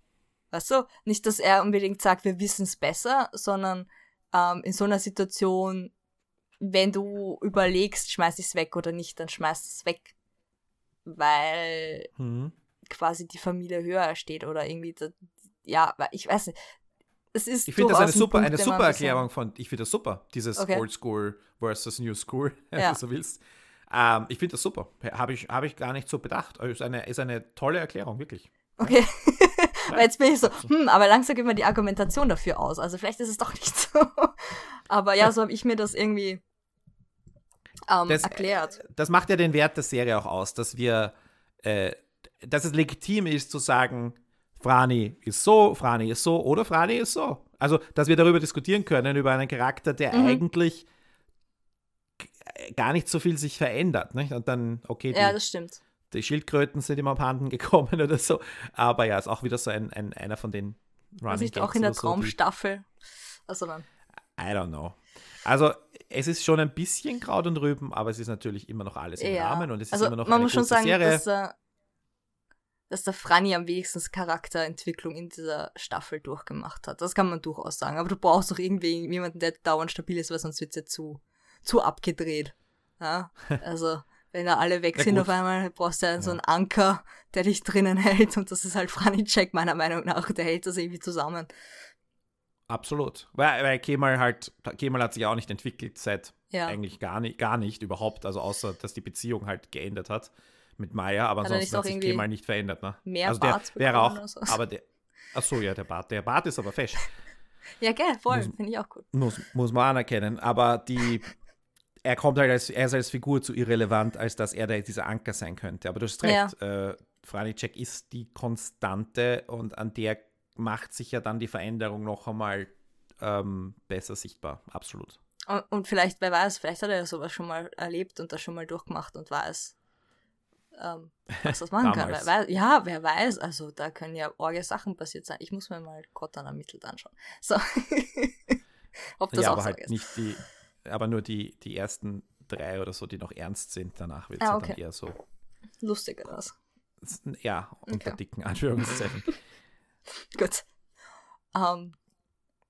Weißt du? Nicht, dass er unbedingt sagt, wir wissen es besser, sondern ähm, in so einer Situation, wenn du überlegst, schmeiß ich es weg oder nicht, dann schmeiß es weg. Weil hm. quasi die Familie höher steht oder irgendwie ja, ich weiß nicht. Es ist ich finde das eine super, Punkt, eine super Erklärung von, ich finde das super, dieses okay. Old School versus New School, wenn ja. du so willst. Ähm, ich finde das super. Habe ich, hab ich gar nicht so bedacht. Ist eine, ist eine tolle Erklärung, wirklich. Okay. Weil jetzt bin ich so, hm, aber langsam geht mir die Argumentation dafür aus. Also vielleicht ist es doch nicht so. aber ja, so habe ich mir das irgendwie ähm, das, erklärt. Das macht ja den Wert der Serie auch aus, dass wir, äh, dass es legitim ist zu sagen, Frani ist so, Frani ist so oder Frani ist so. Also, dass wir darüber diskutieren können, über einen Charakter, der mhm. eigentlich gar nicht so viel sich verändert. Nicht? Und dann, okay, die, ja, das stimmt. die Schildkröten sind ihm abhanden gekommen oder so. Aber ja, ist auch wieder so ein, ein einer von den Running Also nicht auch in der Traumstaffel. Also dann. I don't know. Also, es ist schon ein bisschen Kraut und Rüben, aber es ist natürlich immer noch alles im ja. Rahmen und es ist also, immer noch man eine muss schon sagen, Serie. Dass, uh, dass der Franny am wenigsten Charakterentwicklung in dieser Staffel durchgemacht hat. Das kann man durchaus sagen. Aber du brauchst doch irgendwie jemanden, der dauernd stabil ist, weil sonst wird es ja zu, zu abgedreht. Ja? Also, wenn da alle weg sind auf einmal, brauchst du ja, ja, so einen Anker, der dich drinnen hält. Und das ist halt Franny Check, meiner Meinung nach. Der hält das irgendwie zusammen. Absolut. Weil, weil Kemal halt, Kemal hat sich auch nicht entwickelt seit ja. eigentlich gar nicht, gar nicht überhaupt. Also außer, dass die Beziehung halt geändert hat mit Maya, aber hat ansonsten hat sich Kemal nicht verändert. Ne? Mehr also der wäre auch, so. aber der, ach so, ja, der Bart, der Bart ist aber fest. ja, gell, voll, finde ich auch gut. Muss, muss man anerkennen, aber die, er kommt halt als, er ist als Figur zu irrelevant, als dass er da dieser Anker sein könnte. Aber du hast recht, ja. äh, Franicek ist die Konstante und an der macht sich ja dann die Veränderung noch einmal ähm, besser sichtbar, absolut. Und, und, vielleicht, wer weiß, vielleicht hat er ja sowas schon mal erlebt und das schon mal durchgemacht und weiß, ähm, was das machen kann. Wer, ja, wer weiß, also da können ja orge Sachen passiert sein. Ich muss mir mal Cotton ermittelt anschauen. So. Ob das ja, aber halt ist. nicht die, aber nur die, die ersten drei oder so, die noch ernst sind. Danach wird es ah, okay. dann eher so. Lustiger das. Ja, unter okay. dicken Anführungszeichen. Gut. Um, ähm,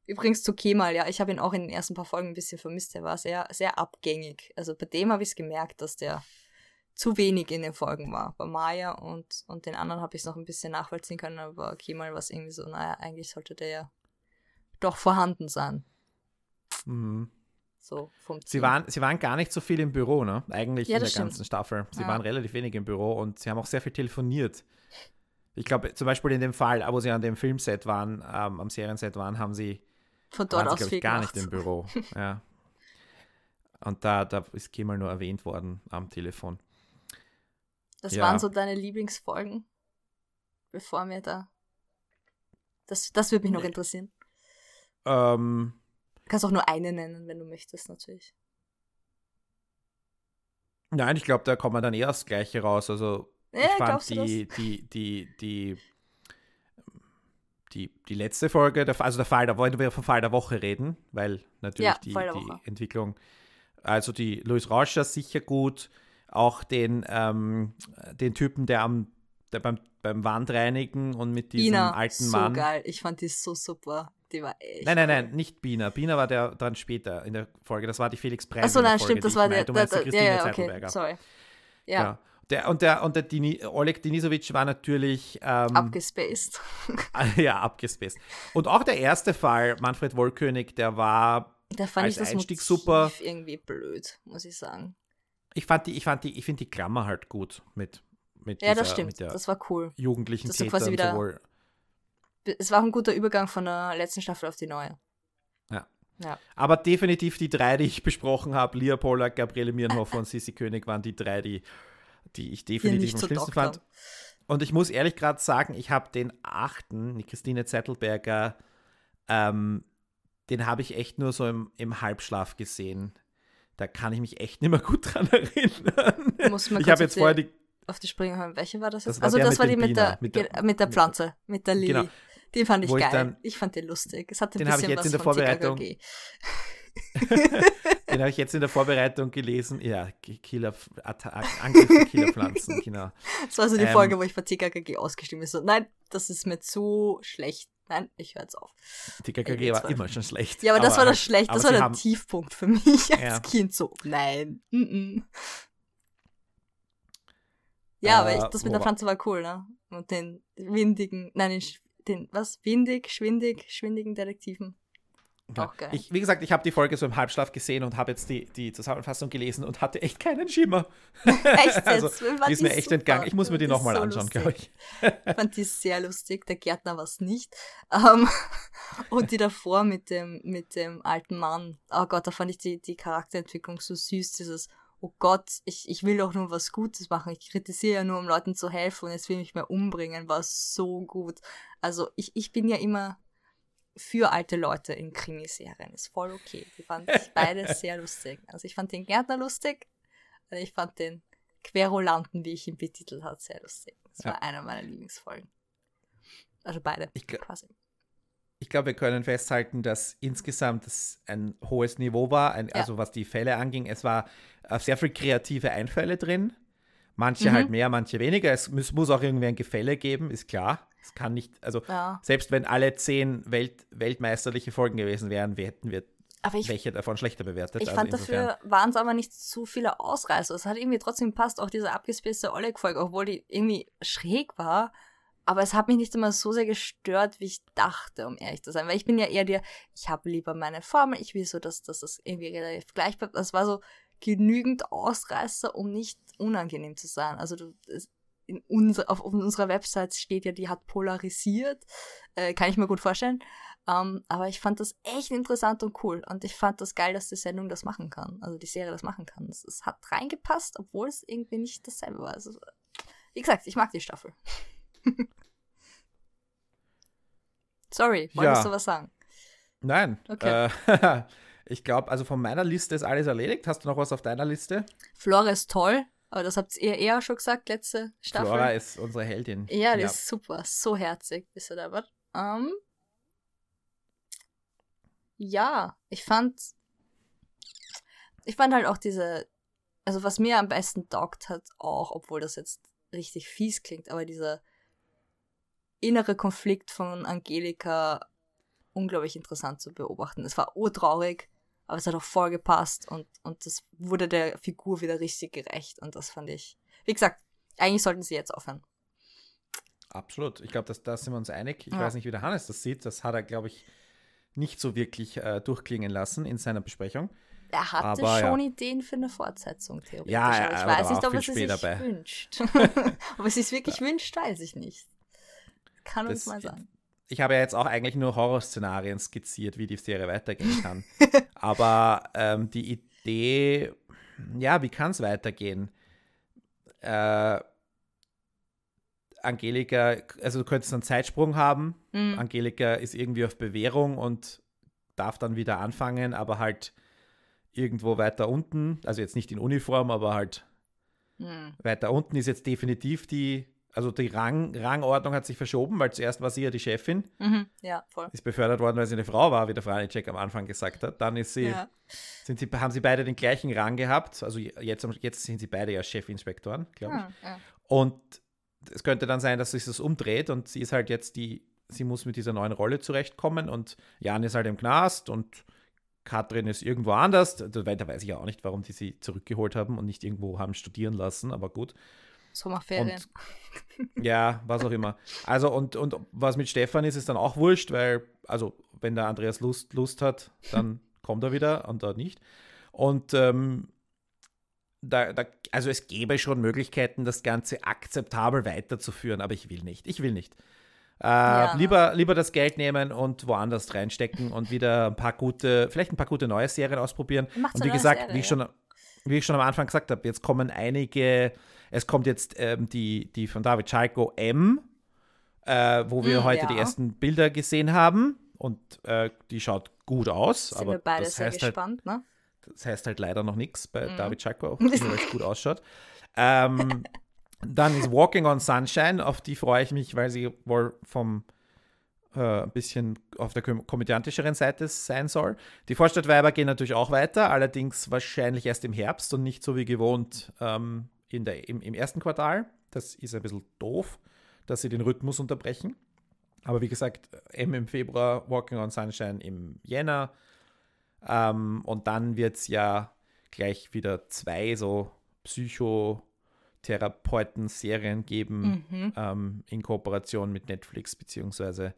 übrigens zu Kemal, ja, ich habe ihn auch in den ersten paar Folgen ein bisschen vermisst. Er war sehr, sehr abgängig. Also bei dem habe ich es gemerkt, dass der zu wenig in den Folgen war. Bei Maya und, und den anderen habe ich es noch ein bisschen nachvollziehen können, aber Kemal war es irgendwie so, naja, eigentlich sollte der ja doch vorhanden sein. Mhm. So vom sie waren, sie waren gar nicht so viel im Büro, ne? Eigentlich ja, in der stimmt. ganzen Staffel. Sie ja. waren relativ wenig im Büro und sie haben auch sehr viel telefoniert. Ich glaube, zum Beispiel in dem Fall, wo sie an dem Filmset waren, ähm, am Serienset waren, haben sie von dort aus sie, gar nicht im Büro. ja. Und da, da ist Kemal nur erwähnt worden am Telefon. Das ja. waren so deine Lieblingsfolgen, bevor wir da. Das, das würde mich noch interessieren. Ähm, du kannst auch nur eine nennen, wenn du möchtest, natürlich. Nein, ich glaube, da kommt man dann eher das Gleiche raus. Also, ja, ich fand die, die, die, die, die, die letzte Folge, der, also der Fall, da wollen wir vom Fall der Woche reden, weil natürlich ja, die, die Entwicklung, also die Louis Rauscher sicher gut, auch den, ähm, den Typen, der am der beim, beim Wandreinigen und mit diesem Bina, alten Mann. So geil, ich fand die so super. Die war echt. Nein, nein, nein, nicht Bina. Bina war der dann später in der Folge. Das war die Felix Preis. Achso, nein, Folge, stimmt, das war der. Du meinst der, der, Christine ja, ja, okay, sorry. Ja. ja. Der, und der, und der Dini, Oleg Denisovic war natürlich. Ähm, abgespaced. ja, abgespaced. Und auch der erste Fall, Manfred Wollkönig, der war der fand als ich das Einstieg super. irgendwie blöd, muss ich sagen. Ich fand die, ich fand die, ich finde die Klammer halt gut mit, mit Ja, dieser, das stimmt. das war cool. Jugendlichen Tätern quasi wieder, sowohl. Es war auch ein guter Übergang von der letzten Staffel auf die neue. Ja. ja. Aber definitiv die drei, die ich besprochen habe, Lia Pollack, Gabriele Mierenhofer und Sissi König, waren die drei, die, die ich definitiv am schlimmsten fand. Und ich muss ehrlich gerade sagen, ich habe den achten, die Christine Zettelberger, ähm, den habe ich echt nur so im, im Halbschlaf gesehen. Da kann ich mich echt nicht mehr gut dran erinnern. Muss man ich habe jetzt vorher die auf die Sprünge hören. Welche war das jetzt? Das also das war die mit der, mit der, mit der Pflanze, mit der Lili. Genau. Den fand ich Wo geil. Ich, dann, ich, fand den lustig. Es hatte ein den bisschen ich jetzt was in der Vorbereitung. den habe ich jetzt in der Vorbereitung gelesen. Ja, Killer, Angriff für Killerpflanzen, genau. Das war so die ähm, Folge, wo ich von TKKG ausgestimmt bin. So, nein, das ist mir zu schlecht. Nein, ich höre jetzt auf. TKKG war immer schon schlecht. Ja, aber, aber das war das schlecht. Das war der Tiefpunkt für mich als ja. Kind. So, nein. Mm -mm. Ja, aber ich, äh, das mit der Pflanze war cool, ne? Und den windigen, nein, den, den was? Windig, schwindig, schwindigen Detektiven. Ja. Auch geil. Ich, wie gesagt, ich habe die Folge so im Halbschlaf gesehen und habe jetzt die, die Zusammenfassung gelesen und hatte echt keinen Schimmer. Echt also, die ist mir echt super. entgangen. Ich muss mir die nochmal so anschauen, glaube ich. ich fand die sehr lustig. Der Gärtner war es nicht. Um, ähm, und die davor mit dem, mit dem alten Mann. Oh Gott, da fand ich die, die Charakterentwicklung so süß. Dieses, oh Gott, ich, ich will doch nur was Gutes machen. Ich kritisiere ja nur, um Leuten zu helfen und jetzt will mich mehr umbringen. War so gut. Also ich, ich bin ja immer für alte Leute in Krimiserien. Ist voll okay. Die fand ich beide sehr lustig. Also ich fand den Gärtner lustig und ich fand den Querulanten, wie ich ihn betitelt habe, sehr lustig. Das ja. war einer meiner Lieblingsfolgen. Also beide ich quasi. Ich glaube, wir können festhalten, dass insgesamt es ein hohes Niveau war, ein, ja. also was die Fälle anging. Es war äh, sehr viel kreative Einfälle drin. Manche mhm. halt mehr, manche weniger. Es muss, muss auch irgendwie ein Gefälle geben, ist klar. Es kann nicht, also ja. selbst wenn alle zehn Welt, weltmeisterliche Folgen gewesen wären, wir hätten wir ich, welche davon schlechter bewertet. Ich also fand dafür waren es aber nicht zu viele Ausreißer. Es hat irgendwie trotzdem passt, auch diese abgespacete Oleg-Folge, obwohl die irgendwie schräg war. Aber es hat mich nicht immer so sehr gestört, wie ich dachte, um ehrlich zu sein. Weil ich bin ja eher der, ich habe lieber meine Formel, ich will so, dass, dass das irgendwie relativ gleich bleibt. Das war so genügend Ausreißer, um nicht unangenehm zu sein. Also du, in unser, auf, unserer Website steht ja, die hat polarisiert. Äh, kann ich mir gut vorstellen. Um, ähm, aber ich fand das echt interessant und cool. Und ich fand das geil, dass die Sendung das machen kann. Also die Serie das machen kann. Es, es hat reingepasst, obwohl es irgendwie nicht dasselbe war. Also, wie gesagt, ich mag die Staffel. Sorry, wolltest ja. du was sagen? Nein. Okay. Äh, ich glaube, also von meiner Liste ist alles erledigt. Hast du noch was auf deiner Liste? Flores toll. Aber das habt ihr eher schon gesagt, letzte Staffel. Flora ist unsere Heldin. Ja, die ja. ist super. So herzig. Wisst ihr da was? Um, ja, ich fand. Ich fand halt auch diese. Also, was mir am besten taugt hat, auch, obwohl das jetzt richtig fies klingt, aber dieser innere Konflikt von Angelika unglaublich interessant zu beobachten. Es war urtraurig, aber es hat auch voll gepasst und, und das wurde der Figur wieder richtig gerecht und das fand ich, wie gesagt, eigentlich sollten sie jetzt aufhören. Absolut. Ich glaube, da sind wir uns einig. Ich ja. weiß nicht, wie der Hannes das sieht. Das hat er, glaube ich, nicht so wirklich äh, durchklingen lassen in seiner Besprechung. Er hatte aber, schon ja. Ideen für eine Fortsetzung, theoretisch. Ja, aber ich aber weiß nicht, ob er sie sich dabei. wünscht. ob er es sich wirklich wünscht, weiß ich nicht. Kann das, uns mal sagen ich habe ja jetzt auch eigentlich nur Horrorszenarien skizziert, wie die Serie weitergehen kann. Aber ähm, die Idee, ja, wie kann es weitergehen? Äh, Angelika, also du könntest einen Zeitsprung haben. Mhm. Angelika ist irgendwie auf Bewährung und darf dann wieder anfangen, aber halt irgendwo weiter unten, also jetzt nicht in Uniform, aber halt mhm. weiter unten ist jetzt definitiv die also die Rang, Rangordnung hat sich verschoben, weil zuerst war sie ja die Chefin. Mhm, ja, voll. Ist befördert worden, weil sie eine Frau war, wie der Franicek am Anfang gesagt hat. Dann ist sie, ja. sind sie, haben sie beide den gleichen Rang gehabt. Also jetzt, jetzt sind sie beide ja Chefinspektoren, glaube ich. Ja, ja. Und es könnte dann sein, dass sich das umdreht und sie ist halt jetzt die, sie muss mit dieser neuen Rolle zurechtkommen und Jan ist halt im Knast und Katrin ist irgendwo anders. Da weiß ich ja auch nicht, warum die sie zurückgeholt haben und nicht irgendwo haben studieren lassen, aber gut. Sommerferien. Und, ja, was auch immer. Also, und, und was mit Stefan ist, ist dann auch wurscht, weil, also, wenn der Andreas Lust, Lust hat, dann kommt er wieder und da nicht. Und ähm, da, da, also es gäbe schon Möglichkeiten, das Ganze akzeptabel weiterzuführen, aber ich will nicht. Ich will nicht. Äh, ja. lieber, lieber das Geld nehmen und woanders reinstecken und wieder ein paar gute, vielleicht ein paar gute neue Serien ausprobieren. und wie gesagt, Serie, wie, ich schon, wie ich schon am Anfang gesagt habe, jetzt kommen einige, es kommt jetzt ähm, die, die von David Chalko M, äh, wo wir mm, heute ja. die ersten Bilder gesehen haben und äh, die schaut gut aus. Sind aber wir beide das sehr heißt halt gespannt, halt, ne? Das heißt halt leider noch nichts bei mm. David Chalko, auch wenn es gut ausschaut. Ähm, dann ist Walking on Sunshine, auf die freue ich mich, weil sie wohl vom äh, ein bisschen auf der komödiantischeren Seite sein soll. Die Vorstadtweiber gehen natürlich auch weiter, allerdings wahrscheinlich erst im Herbst und nicht so wie gewohnt ähm, in der, im, im ersten Quartal. Das ist ein bisschen doof, dass sie den Rhythmus unterbrechen. Aber wie gesagt, M im Februar, Walking on Sunshine im Jänner. Ähm, und dann wird es ja gleich wieder zwei so Psycho- Therapeuten-Serien geben mhm. ähm, in Kooperation mit Netflix beziehungsweise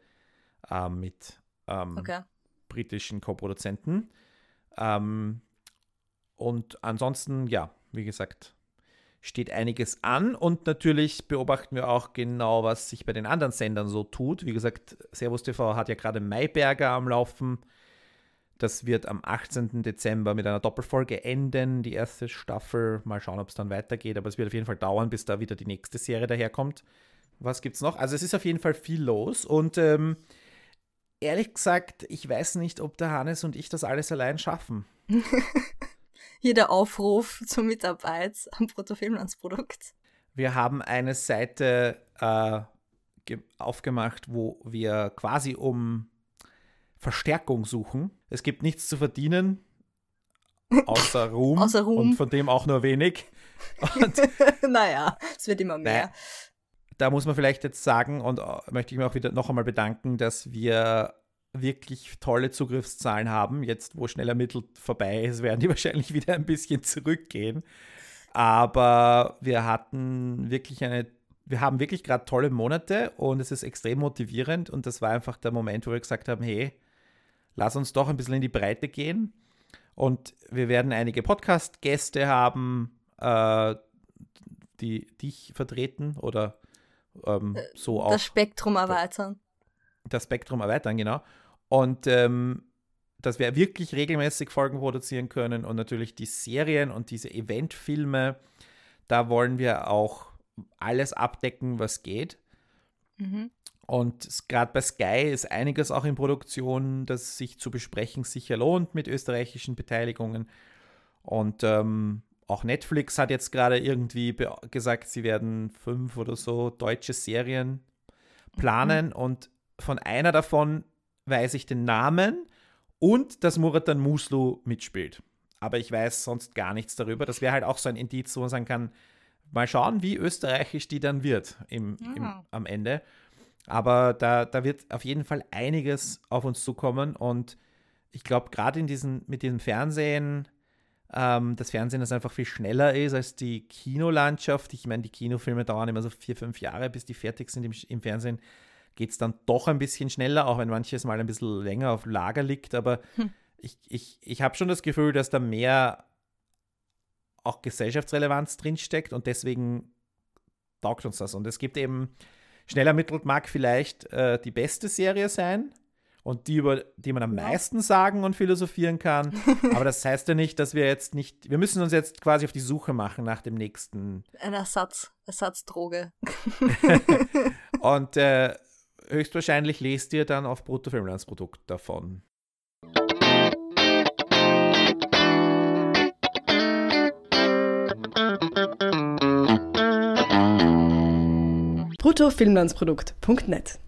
ähm, mit ähm, okay. britischen Co-Produzenten. Ähm, und ansonsten, ja, wie gesagt, steht einiges an und natürlich beobachten wir auch genau, was sich bei den anderen Sendern so tut. Wie gesagt, Servus TV hat ja gerade Mayberger am Laufen. Das wird am 18. Dezember mit einer Doppelfolge enden, die erste Staffel. Mal schauen, ob es dann weitergeht, aber es wird auf jeden Fall dauern, bis da wieder die nächste Serie daherkommt. Was gibt's noch? Also es ist auf jeden Fall viel los und ähm, ehrlich gesagt, ich weiß nicht, ob der Hannes und ich das alles allein schaffen. Hier der Aufruf zur Mitarbeit am Bruttofilmlandsprodukt. Wir haben eine Seite äh, aufgemacht, wo wir quasi um Verstärkung suchen. Es gibt nichts zu verdienen, außer Ruhm, außer Ruhm. und von dem auch nur wenig. naja, es wird immer mehr. Naja, da muss man vielleicht jetzt sagen und äh, möchte ich mich auch wieder noch einmal bedanken, dass wir wirklich tolle Zugriffszahlen haben. Jetzt, wo schnell ermittelt vorbei ist, werden die wahrscheinlich wieder ein bisschen zurückgehen. Aber wir hatten wirklich eine, wir haben wirklich gerade tolle Monate und es ist extrem motivierend und das war einfach der Moment, wo wir gesagt haben, hey, lass uns doch ein bisschen in die Breite gehen. Und wir werden einige Podcast-Gäste haben, äh, die dich vertreten oder ähm, äh, so auch. Das Spektrum erweitern. Das Spektrum erweitern, genau. Und ähm, dass wir wirklich regelmäßig Folgen produzieren können und natürlich die Serien und diese Eventfilme, da wollen wir auch alles abdecken, was geht. Mhm. Und gerade bei Sky ist einiges auch in Produktion, das sich zu besprechen sicher lohnt mit österreichischen Beteiligungen. Und ähm, auch Netflix hat jetzt gerade irgendwie gesagt, sie werden fünf oder so deutsche Serien planen. Mhm. Und von einer davon weiß ich den Namen und dass Muratan Muslu mitspielt. Aber ich weiß sonst gar nichts darüber. Das wäre halt auch so ein Indiz, wo man sagen kann, mal schauen, wie österreichisch die dann wird im, im, am Ende. Aber da, da wird auf jeden Fall einiges auf uns zukommen und ich glaube, gerade mit diesem Fernsehen, ähm, das Fernsehen, das einfach viel schneller ist als die Kinolandschaft. Ich meine, die Kinofilme dauern immer so vier, fünf Jahre, bis die fertig sind im, im Fernsehen. Geht es dann doch ein bisschen schneller, auch wenn manches mal ein bisschen länger auf Lager liegt. Aber hm. ich, ich, ich habe schon das Gefühl, dass da mehr auch Gesellschaftsrelevanz drinsteckt und deswegen taugt uns das. Und es gibt eben Schnell ermittelt mag vielleicht äh, die beste Serie sein und die, über die man am meisten sagen und philosophieren kann. Aber das heißt ja nicht, dass wir jetzt nicht, wir müssen uns jetzt quasi auf die Suche machen nach dem nächsten. Ein Ersatz, Ersatzdroge. und äh, höchstwahrscheinlich lest ihr dann auf Bruttofilmlandsprodukt davon. bruttofilmlandsprodukt.net